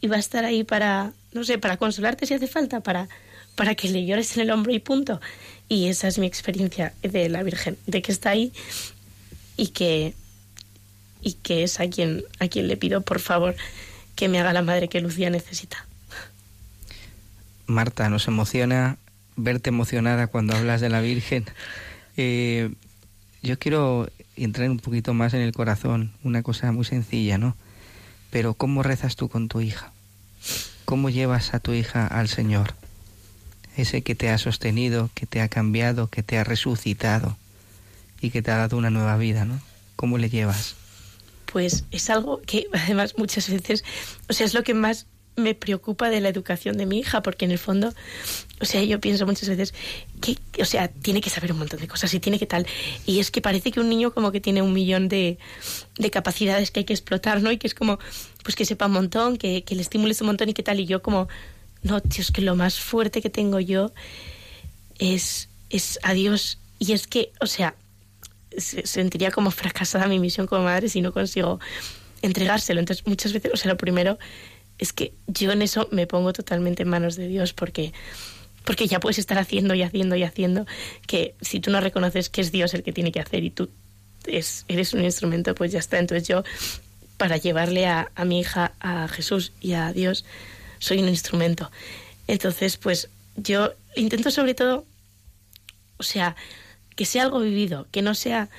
y va a estar ahí para, no sé, para consolarte si hace falta, para, para que le llores en el hombro y punto. Y esa es mi experiencia de la Virgen, de que está ahí y que, y que es a quien, a quien le pido, por favor, que me haga la madre que Lucía necesita. Marta, nos emociona verte emocionada cuando hablas de la Virgen. Eh, yo quiero entrar un poquito más en el corazón, una cosa muy sencilla, ¿no? Pero ¿cómo rezas tú con tu hija? ¿Cómo llevas a tu hija al Señor? Ese que te ha sostenido, que te ha cambiado, que te ha resucitado y que te ha dado una nueva vida, ¿no? ¿Cómo le llevas? Pues es algo que además muchas veces, o sea, es lo que más me preocupa de la educación de mi hija, porque en el fondo, o sea, yo pienso muchas veces que, o sea, tiene que saber un montón de cosas y tiene que tal. Y es que parece que un niño como que tiene un millón de, de capacidades que hay que explotar, ¿no? Y que es como, pues que sepa un montón, que, que le estimules un montón y que tal. Y yo como, no, tío, es que lo más fuerte que tengo yo es, es a Dios. Y es que, o sea, se- sentiría como fracasada mi misión como madre si no consigo entregárselo. Entonces, muchas veces, o sea, lo primero es que yo en eso me pongo totalmente en manos de Dios porque porque ya puedes estar haciendo y haciendo y haciendo que si tú no reconoces que es Dios el que tiene que hacer y tú es, eres un instrumento, pues ya está. Entonces yo, para llevarle a, mi hija a Jesús y a Dios, soy un instrumento. Entonces, pues yo intento sobre todo, o sea, que sea algo vivido, que no sea,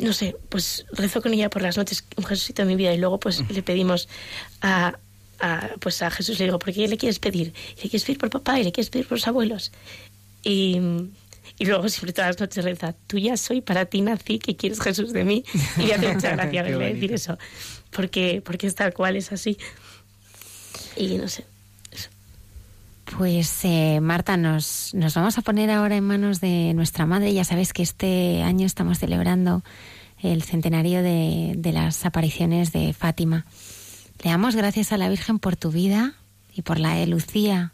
no sé, pues rezo con ella por las noches, un Jesucito en mi vida, y luego pues le pedimos a, a, pues a Jesús, le digo, ¿por qué le quieres pedir? Y le quieres pedir por papá y le quieres pedir por los abuelos. Y, y luego siempre todas las noches reza, tú ya soy, para ti nací, que quieres Jesús de mí. Y me hace mucha gracia verle decir eso, porque, porque es tal cual, es así. Y no sé. Pues eh, Marta, nos, nos vamos a poner ahora en manos de nuestra madre. Ya sabes que este año estamos celebrando el centenario de, de las apariciones de Fátima. Le damos gracias a la Virgen por tu vida y por la de Lucía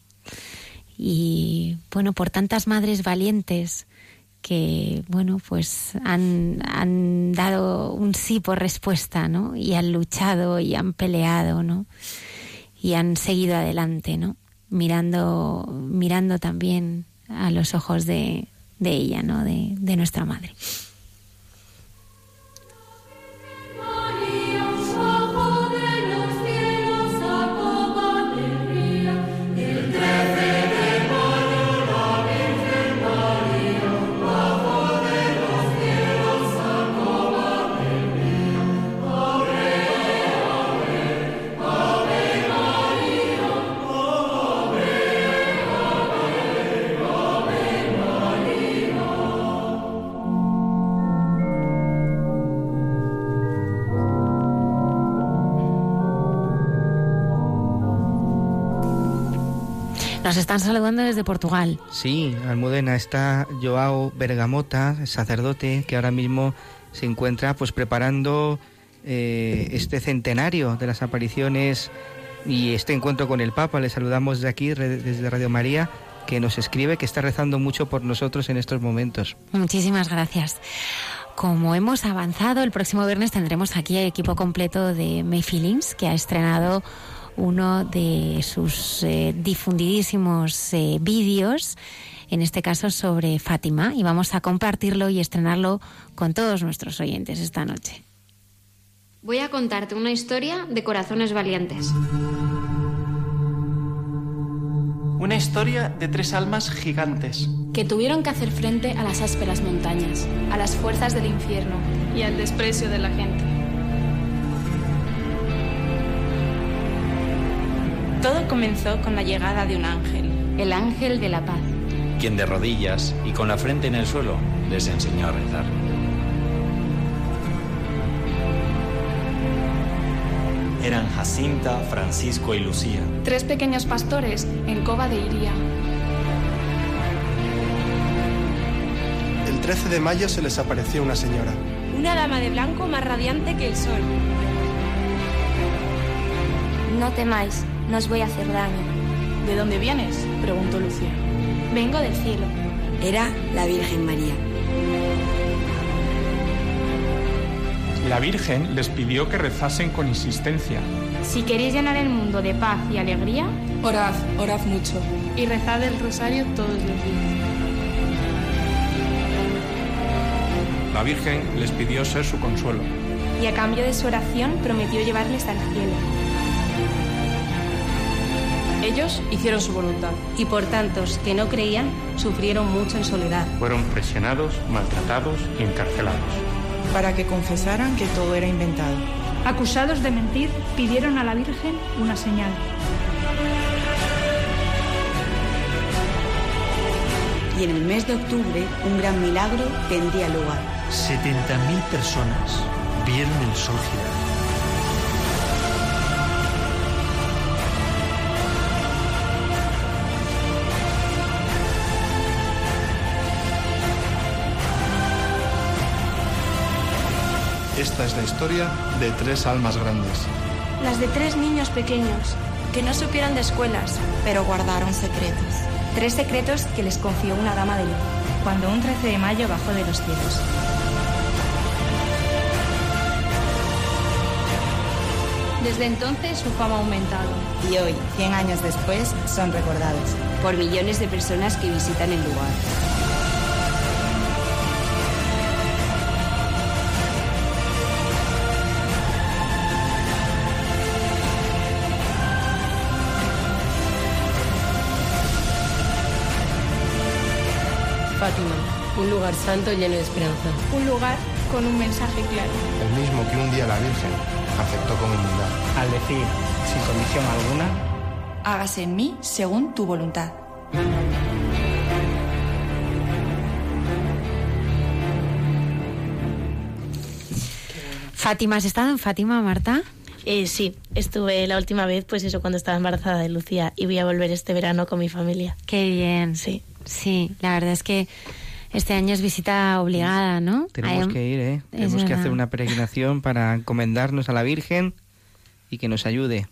y bueno, por tantas madres valientes que bueno, pues han, han dado un sí por respuesta, ¿no? Y han luchado y han peleado, ¿no? y han seguido adelante, ¿no? Mirando, mirando también a los ojos de, de ella, ¿no? De, de nuestra madre. Nos están saludando desde Portugal. Sí, Almudena está Joao Bergamota, sacerdote, que ahora mismo se encuentra pues preparando eh, este centenario de las apariciones y este encuentro con el Papa. Le saludamos de aquí, desde Radio María, que nos escribe que está rezando mucho por nosotros en estos momentos. Muchísimas gracias. Como hemos avanzado, el próximo viernes tendremos aquí el equipo completo de May Feelings, que ha estrenado uno de sus eh, difundidísimos eh, vídeos, en este caso sobre Fátima, y vamos a compartirlo y estrenarlo con todos nuestros oyentes esta noche. Voy a contarte una historia de corazones valientes. Una historia de tres almas gigantes. que tuvieron que hacer frente a las ásperas montañas, a las fuerzas del infierno y al desprecio de la gente. Todo comenzó con la llegada de un ángel. El ángel de la paz. quien de rodillas y con la frente en el suelo les enseñó a rezar. Eran Jacinta, Francisco y Lucía. Tres pequeños pastores en Cova de Iría. El 13 de mayo se les apareció una señora. Una dama de blanco más radiante que el sol. No temáis, no os voy a hacer daño. ¿De dónde vienes? preguntó Lucía. Vengo del cielo. Era la Virgen María. La Virgen les pidió que rezasen con insistencia. Si queréis llenar el mundo de paz y alegría, Orad, orad mucho. Y rezad el rosario todos los días. La Virgen les pidió ser su consuelo. y a cambio de su oración prometió llevarles al cielo. Ellos hicieron su voluntad. Y por tantos que no creían, sufrieron mucho en soledad. Fueron presionados, maltratados y encarcelados. Para que confesaran que todo era inventado. Acusados de mentir, pidieron a la Virgen una señal. Y en el mes de octubre, un gran milagro tendría lugar. 70.000 personas vieron el sol girar. Esta es la historia de tres almas grandes. Las de tres niños pequeños, que no supieron de escuelas, pero guardaron secretos. Tres secretos que les confió una dama de luz, cuando un 13 de mayo bajó de los cielos. Desde entonces su fama ha aumentado. Y hoy, 100 años después, son recordados. Por millones de personas que visitan el lugar. Fátima, un lugar santo lleno de esperanza. Un lugar con un mensaje claro. El mismo que un día la Virgen aceptó con humildad. Al decir, sin condición alguna, hágase en mí según tu voluntad. Fátima, ¿has estado en Fátima, Marta? Eh, sí, estuve la última vez, pues eso, cuando estaba embarazada de Lucía y voy a volver este verano con mi familia. Qué bien. Sí. Sí, la verdad es que este año es visita obligada, ¿no? Tenemos Hay- que ir, ¿eh? Es Tenemos que hacer una peregrinación para encomendarnos a la Virgen y que nos ayude.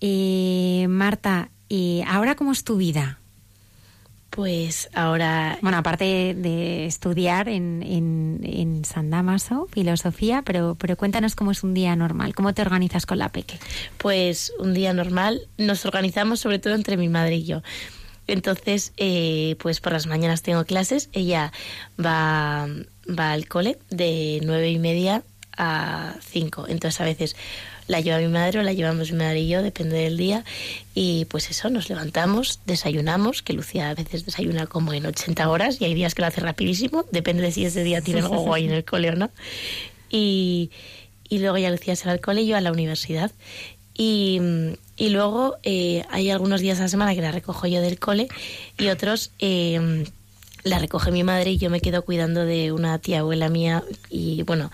Y Marta, ¿y ahora cómo es tu vida? Pues ahora... Bueno, aparte de estudiar en, en, en San Damaso, filosofía, pero, pero cuéntanos cómo es un día normal, cómo te organizas con la peque. Pues un día normal nos organizamos sobre todo entre mi madre y yo. Entonces, eh, pues por las mañanas tengo clases, ella va, va al cole de nueve y media a cinco. Entonces a veces la lleva mi madre o la llevamos mi madre y yo, depende del día. Y pues eso, nos levantamos, desayunamos, que Lucía a veces desayuna como en 80 horas y hay días que lo hace rapidísimo, depende de si ese día tiene algo guay en el cole o no. Y, y luego ya Lucía se va al cole y yo a la universidad. Y, y luego eh, hay algunos días a la semana que la recojo yo del cole y otros eh, la recoge mi madre y yo me quedo cuidando de una tía abuela mía y bueno,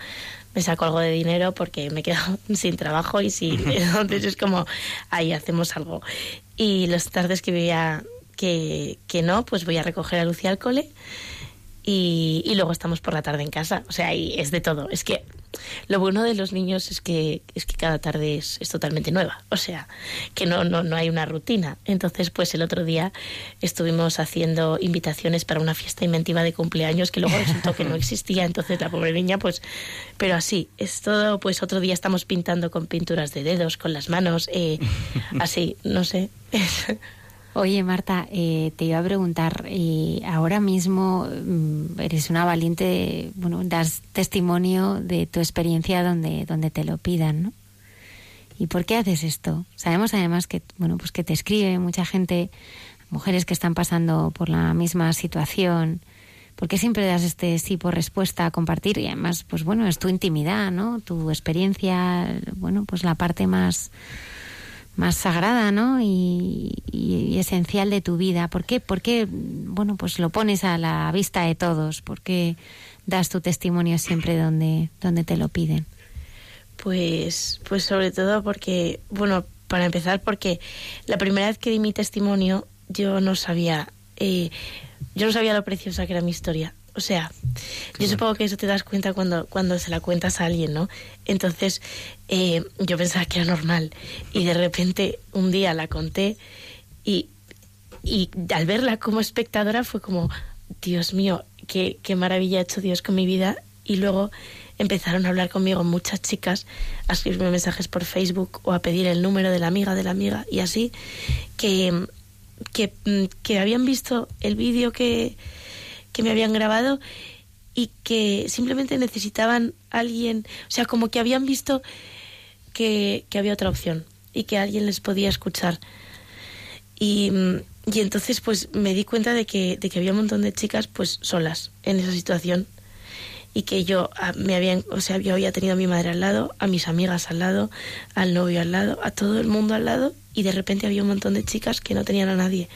me saco algo de dinero porque me quedo sin trabajo y sin... Entonces es como, ahí hacemos algo. Y las tardes que veía que, que no, pues voy a recoger a Lucía al cole y, y luego estamos por la tarde en casa. O sea, y es de todo. Es que lo bueno de los niños es que, es que cada tarde es, es totalmente nueva. O sea, que no, no, no hay una rutina. Entonces, pues el otro día estuvimos haciendo invitaciones para una fiesta inventiva de cumpleaños que luego resultó que no existía. Entonces la pobre niña, pues, pero así, es todo, pues otro día estamos pintando con pinturas de dedos, con las manos, eh, así, no sé. Oye, Marta, eh, te iba a preguntar, eh, ahora mismo mm, eres una valiente, bueno, das testimonio de tu experiencia donde, donde te lo pidan, ¿no? ¿Y por qué haces esto? Sabemos además que, bueno, pues que te escribe mucha gente, mujeres que están pasando por la misma situación. ¿Por qué siempre das este sí por respuesta a compartir? Y además, pues bueno, es tu intimidad, ¿no? Tu experiencia, bueno, pues la parte más más sagrada, ¿no? Y, esencial de tu vida. ¿Por qué? ¿Por qué, bueno, pues lo pones a la vista de todos? ¿Por qué das tu testimonio siempre donde, donde te lo piden? Pues, pues sobre todo porque, bueno, para empezar, porque la primera vez que di mi testimonio yo no sabía, eh, yo no sabía lo preciosa que era mi historia. O sea, yo supongo que eso te das cuenta cuando, cuando se la cuentas a alguien, ¿no? Entonces, eh, yo pensaba que era normal y de repente un día la conté y, y al verla como espectadora fue como, Dios mío, qué, qué maravilla ha hecho Dios con mi vida. Y luego empezaron a hablar conmigo muchas chicas, a escribirme mensajes por Facebook o a pedir el número de la amiga de la amiga y así, que, que, mm, que habían visto el vídeo que, que me habían grabado y que simplemente necesitaban alguien, o sea, como que habían visto que, había otra opción. y que alguien les podía escuchar. Y, y entonces pues me di cuenta de que, de que había un montón de chicas pues solas en esa situación y que yo ah, me habían, o sea, yo había tenido a mi madre al lado, a mis amigas al lado, al novio al lado, a todo el mundo al lado y de repente había un montón de chicas que no tenían a nadie.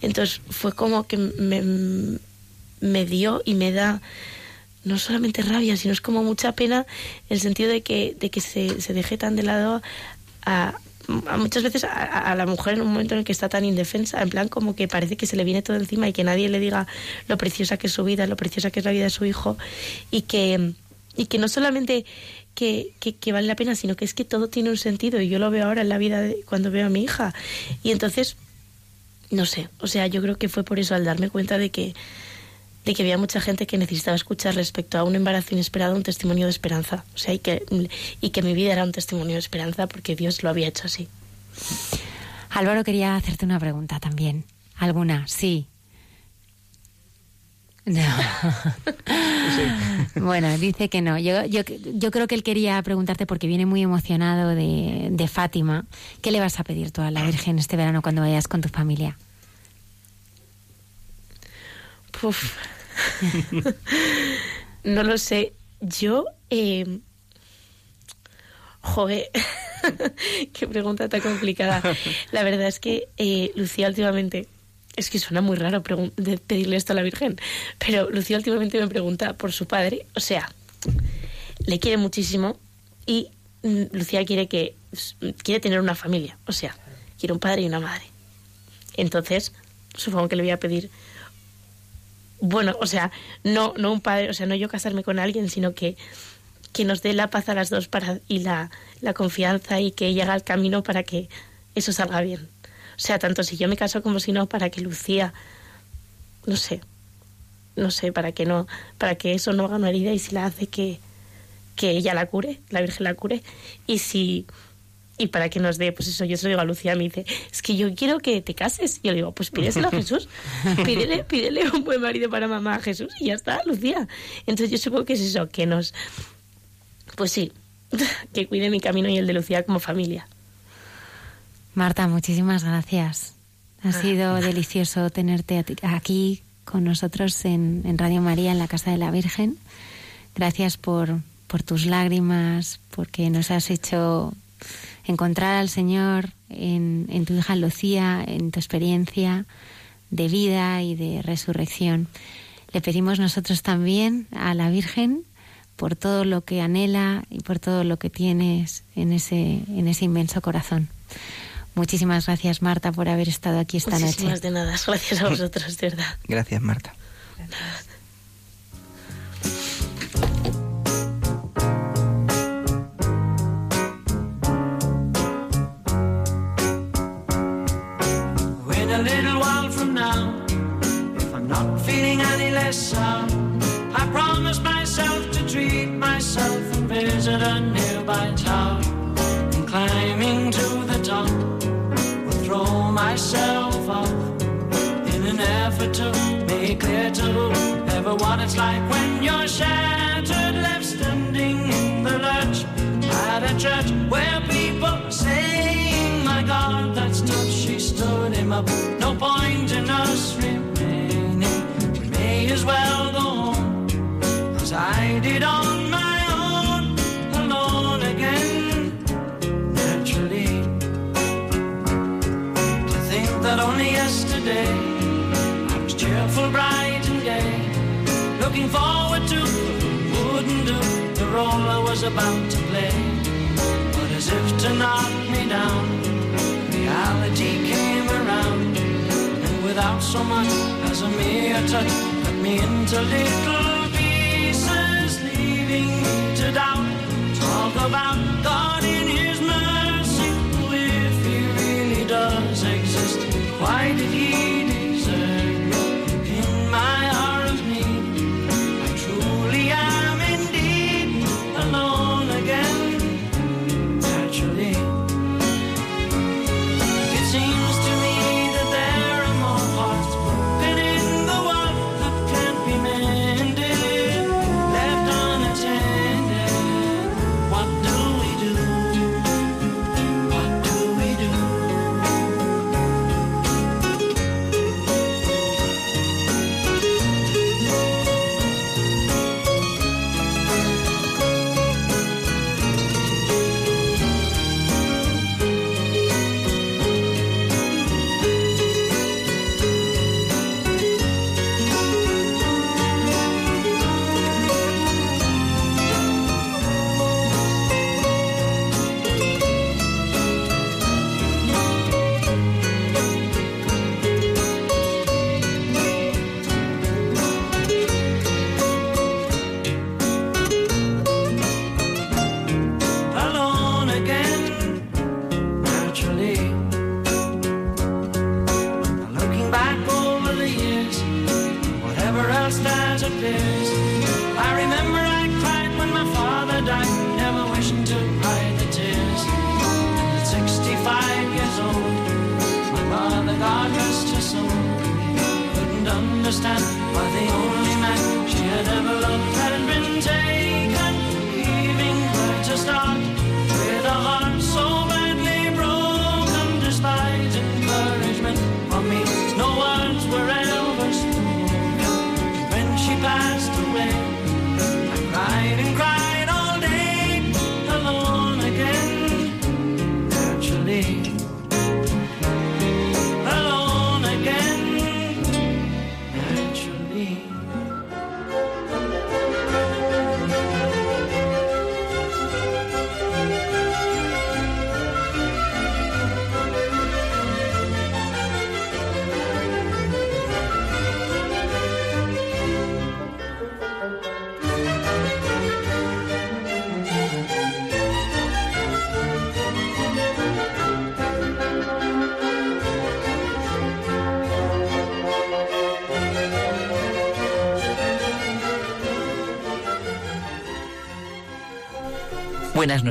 Entonces fue como que me, me dio y me da no solamente rabia, sino es como mucha pena el sentido de que, de que se, se deje tan de lado a, muchas veces a, la mujer en un momento en el que está tan indefensa, en plan como que parece que se le viene todo encima y que nadie le diga lo preciosa que es su vida, lo preciosa que es la vida de su hijo y que, y que no solamente que, que, vale la pena, sino que es que todo tiene un sentido y yo lo veo ahora en la vida de, cuando veo a mi hija. Y entonces, no sé, o sea, yo creo que fue por eso al darme cuenta de que de que había mucha gente que necesitaba escuchar respecto a un embarazo inesperado un testimonio de esperanza. O sea, y que, y que mi vida era un testimonio de esperanza porque Dios lo había hecho así. Álvaro quería hacerte una pregunta también. ¿Alguna? Sí. No. Bueno, dice que no. Yo, yo, yo, creo que él quería preguntarte porque viene muy emocionado de, de Fátima. ¿Qué le vas a pedir tú a la Virgen este verano cuando vayas con tu familia? No lo sé. Yo, eh... joder, qué pregunta tan complicada. La verdad es que eh, Lucía últimamente, es que suena muy raro pedirle esto a la Virgen, pero Lucía últimamente me pregunta por su padre, o sea, le quiere muchísimo y mm, Lucía quiere que quiere tener una familia, o sea, quiere un padre y una madre. Entonces, supongo que le voy a pedir bueno, o sea, no, no un padre, o sea, no yo casarme con alguien, sino que, que nos dé la paz a las dos para, y la, la confianza y que ella haga camino para que eso salga bien. O sea, tanto si yo me caso como si no, para que Lucía, no sé, no sé, para que no, para que eso no haga una herida y si la hace que, que ella la cure, la Virgen la cure. Y si y para que nos dé, pues eso, yo se lo digo a Lucía, me dice, es que yo quiero que te cases. Y yo le digo, pues pídeselo a Jesús, pídele, pídele un buen marido para mamá a Jesús y ya está, Lucía. Entonces yo supongo que es eso, que nos, pues sí, que cuide mi camino y el de Lucía como familia. Marta, muchísimas gracias. Ha ah. sido delicioso tenerte aquí con nosotros en, en, Radio María, en la Casa de la Virgen. Gracias por, por tus lágrimas, porque nos has hecho encontrar al Señor en, en tu hija Lucía, en tu experiencia de vida y de resurrección. Le pedimos nosotros también a la Virgen por todo lo que anhela y por todo lo que tienes en ese, en ese inmenso corazón. Muchísimas gracias, Marta, por haber estado aquí esta Muchísimas noche. de nada, gracias a vosotros, de verdad. Gracias, Marta. Now, if I'm not feeling any less sound, I promise myself to treat myself and visit a nearby town. And climbing to the top, will throw myself off in an effort to make clear to everyone it's like when you're shattered, left standing in the lurch at a church where people that's tough. She stood him up. No point in us remaining. We may as well go home as I did on my own, alone again. Naturally, to think that only yesterday I was cheerful, bright and gay, looking forward to wouldn't do the role I was about to play. But as if to knock me down, reality came around, and without so much as a mere touch, cut me into little pieces, leaving me to doubt. Talk about God in His mercy, if He really does exist. Why did He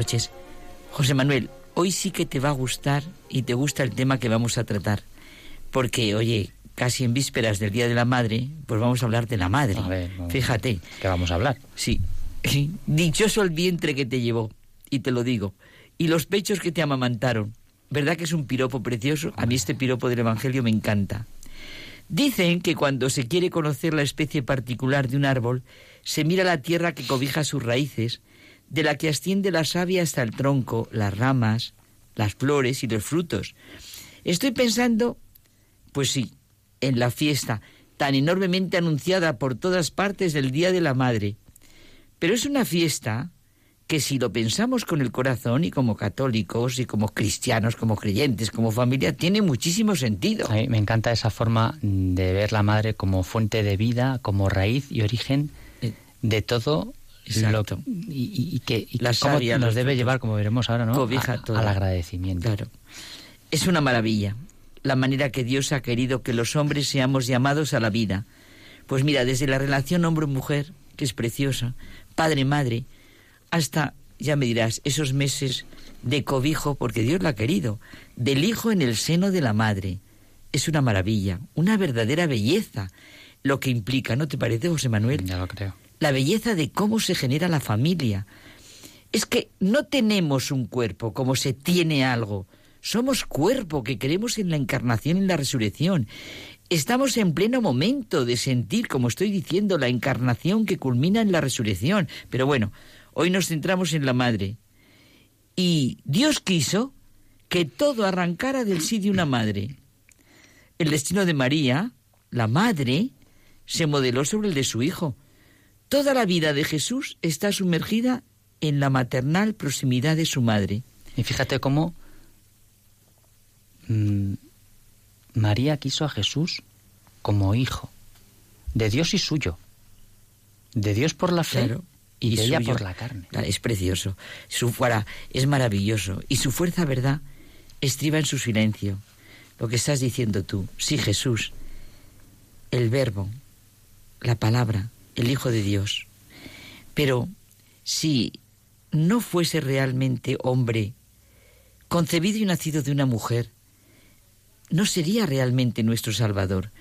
noches. José Manuel, hoy sí que te va a gustar y te gusta el tema que vamos a tratar. Porque, oye, casi en vísperas del Día de la Madre, pues vamos a hablar de la madre. A ver, vamos- Fíjate. ¿Qué vamos a hablar? Sí. Dichoso el vientre que te llevó, y te lo digo, y los pechos que te amamantaron. ¿Verdad que es un piropo precioso? A mí este piropo del Evangelio me encanta. Dicen que cuando se quiere conocer la especie particular de un árbol, se mira la tierra que cobija sus raíces, de la que asciende la savia hasta el tronco, las ramas, las flores y los frutos. Estoy pensando, pues sí, en la fiesta tan enormemente anunciada por todas partes del Día de la Madre. Pero es una fiesta que si lo pensamos con el corazón y como católicos y como cristianos, como creyentes, como familia, tiene muchísimo sentido. A mí me encanta esa forma de ver la madre como fuente de vida, como raíz y origen de todo Exacto. y, y- y que y La cómo nos los debe llevar, como veremos ahora, ¿no? Cobija A- todo. al agradecimiento. Claro. Es una maravilla la manera que Dios ha querido que los hombres seamos llamados a la vida. Pues mira, desde la relación hombre-mujer, que es preciosa, padre-madre, hasta, ya me dirás, esos meses de cobijo, porque Dios lo ha querido, del hijo en el seno de la madre. Es una maravilla, una verdadera belleza, lo que implica, ¿no te parece, José Manuel? Ya lo creo. La belleza de cómo se genera la familia. Es que no tenemos un cuerpo como se tiene algo. Somos cuerpo que creemos en la encarnación y en la resurrección. Estamos en pleno momento de sentir, como estoy diciendo, la encarnación que culmina en la resurrección. Pero bueno, hoy nos centramos en la madre. Y Dios quiso que todo arrancara del sí de una madre. El destino de María, la madre, se modeló sobre el de su hijo. Toda la vida de Jesús está sumergida en la maternal proximidad de su madre. Y fíjate cómo mm, María quiso a Jesús como hijo, de Dios y suyo, de Dios por la fe Claro, y, de ella por la carne. Claro, Es precioso. Su fuera es maravilloso. Y su fuerza, ¿verdad? Estriba en su silencio. Lo que estás diciendo tú. Sí, Jesús. El verbo, la palabra, el Hijo de Dios. Pero si no fuese realmente hombre, concebido y nacido de una mujer, no sería realmente nuestro Salvador.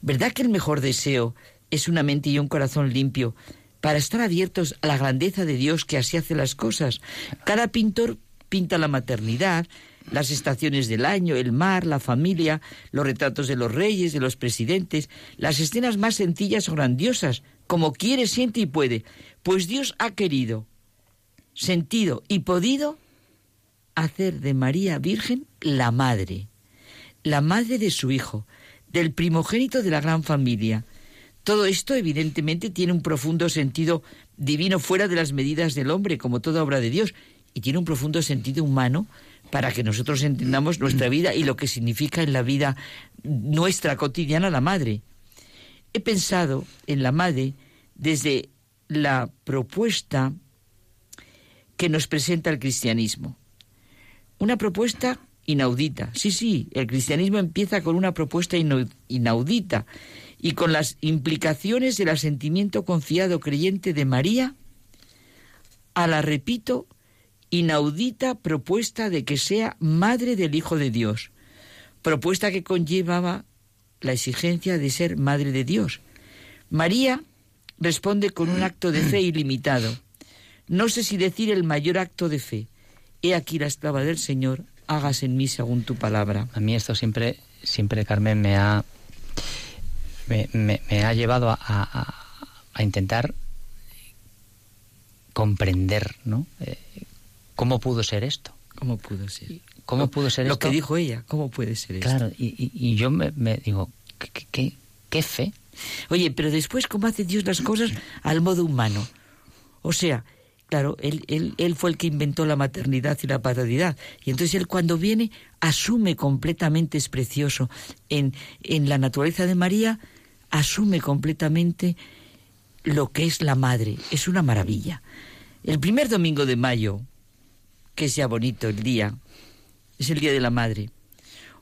¿Verdad que el mejor deseo es una mente y un corazón limpio para estar abiertos a la grandeza de Dios que así hace las cosas? Cada pintor pinta la maternidad, las estaciones del año, el mar, la familia, los retratos de los reyes, de los presidentes, las escenas más sencillas o grandiosas, como quiere, siente y puede. Pues Dios ha querido, sentido y podido hacer de María Virgen la madre, la madre de su hijo, del primogénito de la gran familia. Todo esto evidentemente tiene un profundo sentido divino fuera de las medidas del hombre, como toda obra de Dios, y tiene un profundo sentido humano para que nosotros entendamos nuestra vida y lo que significa en la vida nuestra cotidiana la madre. He pensado en la madre desde la propuesta que nos presenta el cristianismo. Una propuesta inaudita. Sí, sí, el cristianismo empieza con una propuesta inau- inaudita y con las implicaciones del asentimiento confiado creyente de María a la, repito, inaudita propuesta de que sea madre del Hijo de Dios, propuesta que conllevaba la exigencia de ser madre de Dios. María responde con un acto de fe ilimitado. No sé si decir el mayor acto de fe. He aquí la esclava del Señor, hagas en mí según tu palabra. A mí esto siempre, siempre Carmen, me ha, me, ha llevado a, a, intentar comprender, ¿no? Eh, ¿Cómo pudo ser esto? ¿Cómo pudo ser? ¿Cómo pudo ser Lo esto? que dijo ella, ¿cómo puede ser esto? Claro, y, y, yo me, digo, ¿qué, qué, qué fe? Oye, pero después, ¿cómo hace Dios las cosas al modo humano? O sea, claro, él, él, él fue el que inventó la maternidad y la paternidad. Y entonces él cuando viene asume completamente, es precioso, en, en la naturaleza de María, asume completamente lo que es la madre. Es una maravilla. El primer domingo de mayo, que sea bonito el día, es el Día de la Madre.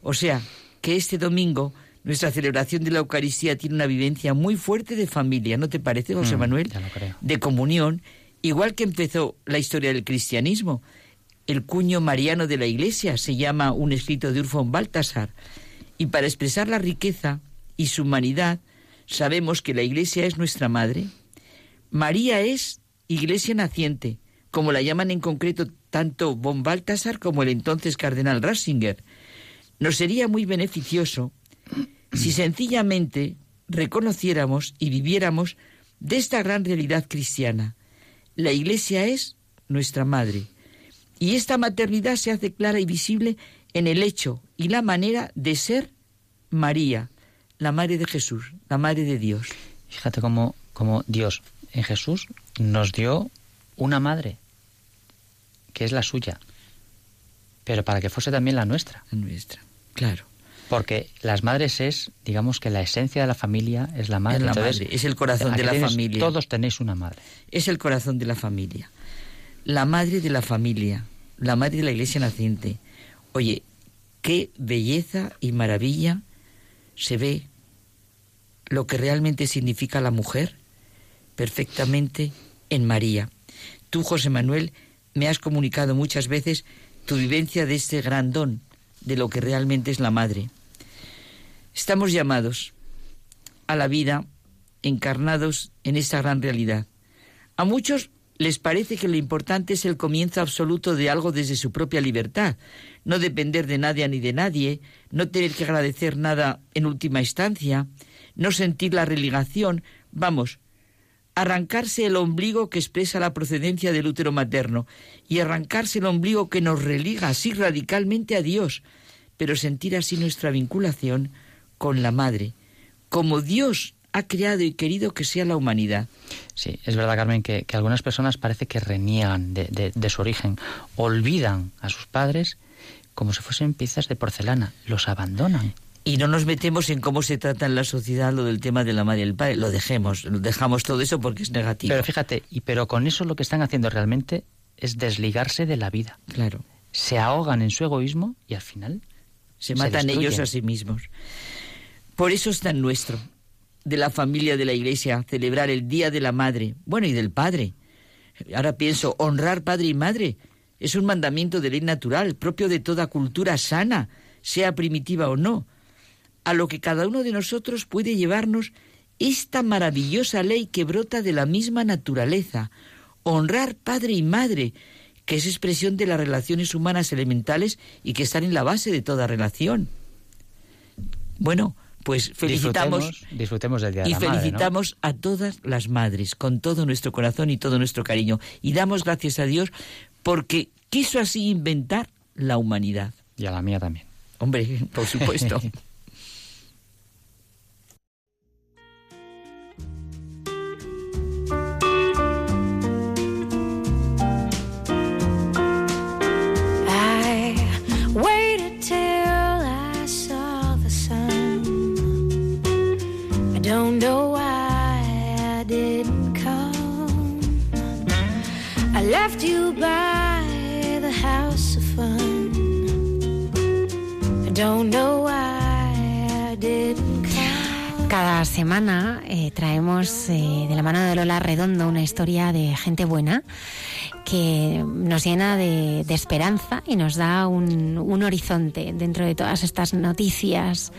O sea, que este domingo nuestra celebración de la Eucaristía tiene una vivencia muy fuerte de familia, ¿no te parece, José mm, Manuel? Ya lo creo. De comunión, igual que empezó la historia del cristianismo. El cuño mariano de la Iglesia se llama un escrito de Urfón Baltasar. Y para expresar la riqueza y su humanidad, sabemos que la Iglesia es nuestra madre. María es Iglesia naciente, como la llaman en concreto tanto von Baltasar como el entonces cardenal Ratzinger. Nos sería muy beneficioso si sencillamente reconociéramos y viviéramos de esta gran realidad cristiana. La Iglesia es nuestra madre. Y esta maternidad se hace clara y visible en el hecho y la manera de ser María, la madre de Jesús, la madre de Dios. Fíjate cómo, cómo Dios en Jesús nos dio una madre, que es la suya, pero para que fuese también la nuestra. La nuestra, claro. Porque las madres es, digamos que la esencia de la familia es la madre. Es, la madre, es el corazón de la familia. Todos tenéis una madre. Es el corazón de la familia. La madre de la familia, la madre de la iglesia naciente. Oye, qué belleza y maravilla se ve lo que realmente significa la mujer perfectamente en María. Tú, José Manuel, me has comunicado muchas veces tu vivencia de este gran don, de lo que realmente es la madre. Estamos llamados a la vida encarnados en esta gran realidad. A muchos les parece que lo importante es el comienzo absoluto de algo desde su propia libertad, no depender de nadie ni de nadie, no tener que agradecer nada en última instancia, no sentir la relegación, vamos, arrancarse el ombligo que expresa la procedencia del útero materno y arrancarse el ombligo que nos religa así radicalmente a Dios, pero sentir así nuestra vinculación con la madre, como Dios ha creado y querido que sea la humanidad. Sí, es verdad, Carmen, que, algunas personas parece que reniegan de, de su origen, olvidan a sus padres como si fuesen piezas de porcelana, los abandonan y no nos metemos en cómo se trata en la sociedad lo del tema de la madre y el padre. Lo dejemos, dejamos todo eso porque es negativo. Pero fíjate, y pero con eso lo que están haciendo realmente es desligarse de la vida. Claro. Se ahogan en su egoísmo y al final se, matan ellos a sí mismos. Por eso es tan nuestro, de la familia de la Iglesia, celebrar el Día de la Madre, bueno, y del Padre. Ahora pienso, honrar padre y madre es un mandamiento de ley natural, propio de toda cultura sana, sea primitiva o no a lo que cada uno de nosotros puede llevarnos esta maravillosa ley que brota de la misma naturaleza, honrar padre y madre, que es expresión de las relaciones humanas elementales y que están en la base de toda relación. Bueno, pues felicitamos disfrutemos, del día y de la felicitamos a todas las madres con todo nuestro corazón y todo nuestro cariño y damos gracias a Dios porque quiso así inventar la humanidad. Y a la mía también. Hombre, por supuesto. semana eh, traemos eh, de la mano de Lola Redondo una historia de gente buena que nos llena de, esperanza y nos da un, horizonte dentro de todas estas noticias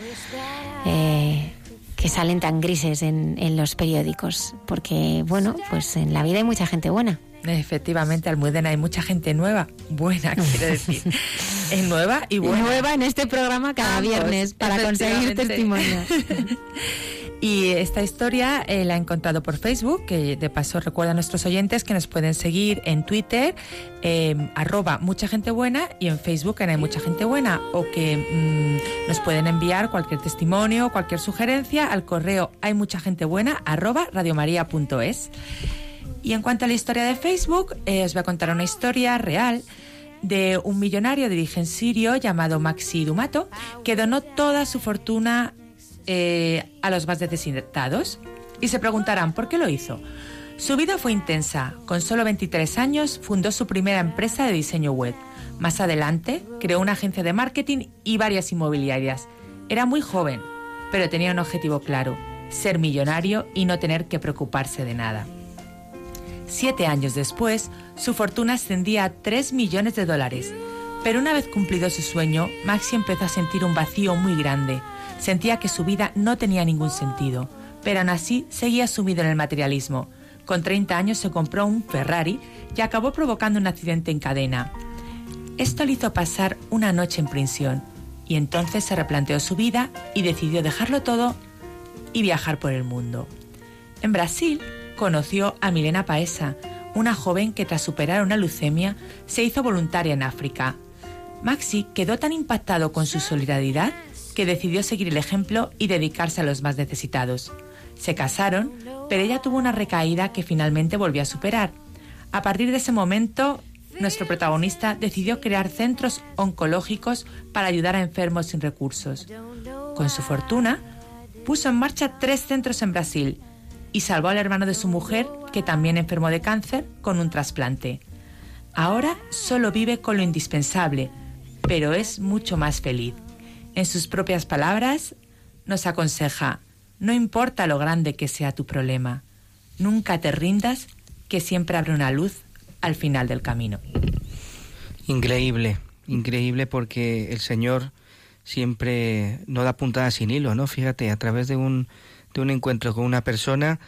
eh, que salen tan grises en, en los periódicos. Porque, bueno, pues en la vida hay mucha gente buena. Efectivamente, Almudena, hay mucha gente nueva, buena, quiero decir. es nueva y buena. Nueva en este programa cada viernes para conseguir testimonios. Y esta historia eh, la he encontrado por Facebook, que de paso recuerda a nuestros oyentes que nos pueden seguir en Twitter, em, arroba mucha gente buena, y en Facebook en Hay Mucha Gente Buena, o que mm, nos pueden enviar cualquier testimonio, cualquier sugerencia al correo hay mucha gente buena, arroba radiomaria.es. Y en cuanto a la historia de Facebook, eh, os voy a contar una historia real de un millonario de origen sirio llamado Maxi Dumato, que donó toda su fortuna eh, a los más necesitados. Y se preguntarán, ¿por qué lo hizo? Su vida fue intensa. Con solo 23 años fundó su primera empresa de diseño web. Más adelante creó una agencia de marketing y varias inmobiliarias. Era muy joven, pero tenía un objetivo claro, ser millonario y no tener que preocuparse de nada. Siete años después, su fortuna ascendía a 3 millones de dólares. Pero una vez cumplido su sueño, Maxi empezó a sentir un vacío muy grande. Sentía que su vida no tenía ningún sentido, pero aún así seguía sumido en el materialismo. Con 30 años se compró un Ferrari y acabó provocando un accidente en cadena. Esto le hizo pasar una noche en prisión y entonces se replanteó su vida y decidió dejarlo todo y viajar por el mundo. En Brasil conoció a Milena Paesa, una joven que tras superar una leucemia se hizo voluntaria en África. Maxi quedó tan impactado con su solidaridad que decidió seguir el ejemplo y dedicarse a los más necesitados. Se casaron, pero ella tuvo una recaída que finalmente volvió a superar. A partir de ese momento, nuestro protagonista decidió crear centros oncológicos para ayudar a enfermos sin recursos. Con su fortuna, puso en marcha tres centros en Brasil y salvó al hermano de su mujer, que también enfermó de cáncer, con un trasplante. Ahora solo vive con lo indispensable, pero es mucho más feliz. En sus propias palabras, nos aconseja, no importa lo grande que sea tu problema, nunca te rindas, que siempre abre una luz al final del camino. Increíble, increíble porque el Señor siempre no da puntada sin hilo, ¿no? Fíjate, a través de un un encuentro con una persona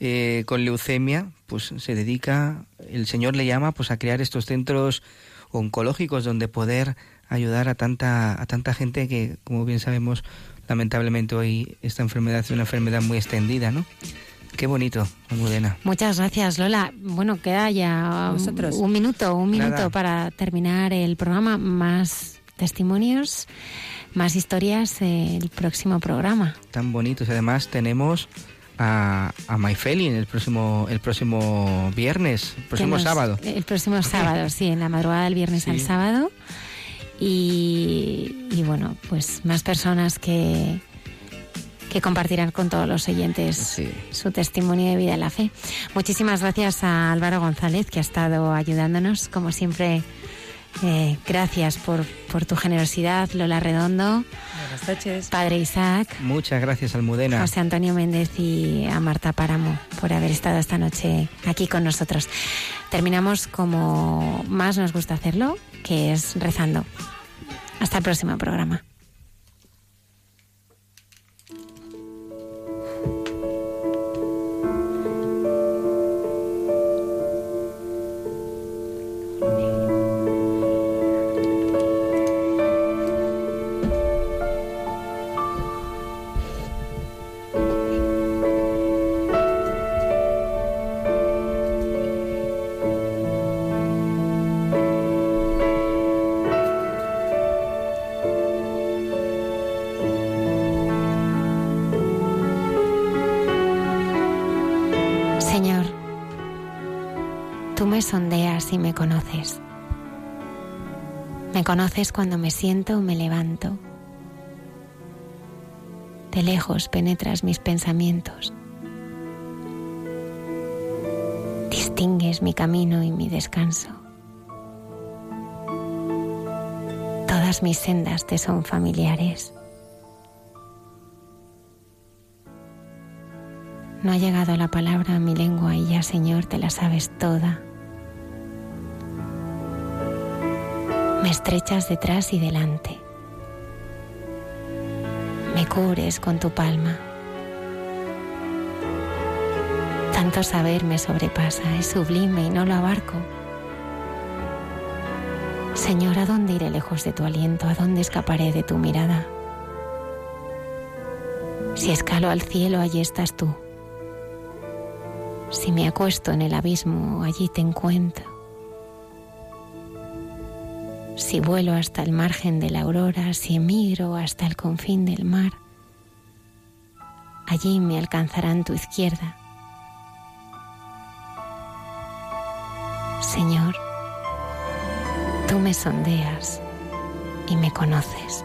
eh, con leucemia, pues se dedica, el Señor le llama pues a crear estos centros oncológicos donde poder ayudar a tanta, a tanta gente que, como bien sabemos, lamentablemente hoy esta enfermedad es una enfermedad muy extendida, ¿no? Qué bonito, Almudena. Muchas gracias, Lola. Bueno, queda ya un minuto, un minuto para terminar el programa. Más testimonios más historias el próximo programa. Tan bonitos. Además tenemos a, a Maifeli en el próximo, el próximo viernes, el próximo sábado. El próximo sábado, sí, en la madrugada del viernes al sábado. Y, y, bueno, pues más personas que, que compartirán con todos los oyentes su testimonio de vida en la fe. Muchísimas gracias a Álvaro González, que ha estado ayudándonos, como siempre eh, gracias por, por, tu generosidad, Lola Redondo. Buenas noches. Padre Isaac. Muchas gracias, Almudena. José Antonio Méndez y a Marta Páramo por haber estado esta noche aquí con nosotros. Terminamos como más nos gusta hacerlo, que es rezando. Hasta el próximo programa. Cuando me siento me levanto. De lejos penetras mis pensamientos. Distingues mi camino y mi descanso. Todas mis sendas te son familiares. No ha llegado la palabra a mi lengua y ya, Señor, te la sabes toda Me estrechas detrás y delante. Me cubres con tu palma. Tanto saber me sobrepasa, es sublime y no lo abarco. Señor, ¿a dónde iré lejos de tu aliento? ¿A dónde escaparé de tu mirada? Si escalo al cielo, allí estás tú. Si me acuesto en el abismo, allí te encuentro. Si vuelo hasta el margen de la aurora, si emigro hasta el confín del mar, allí me alcanzarán tu izquierda. Señor, tú me sondeas y me conoces.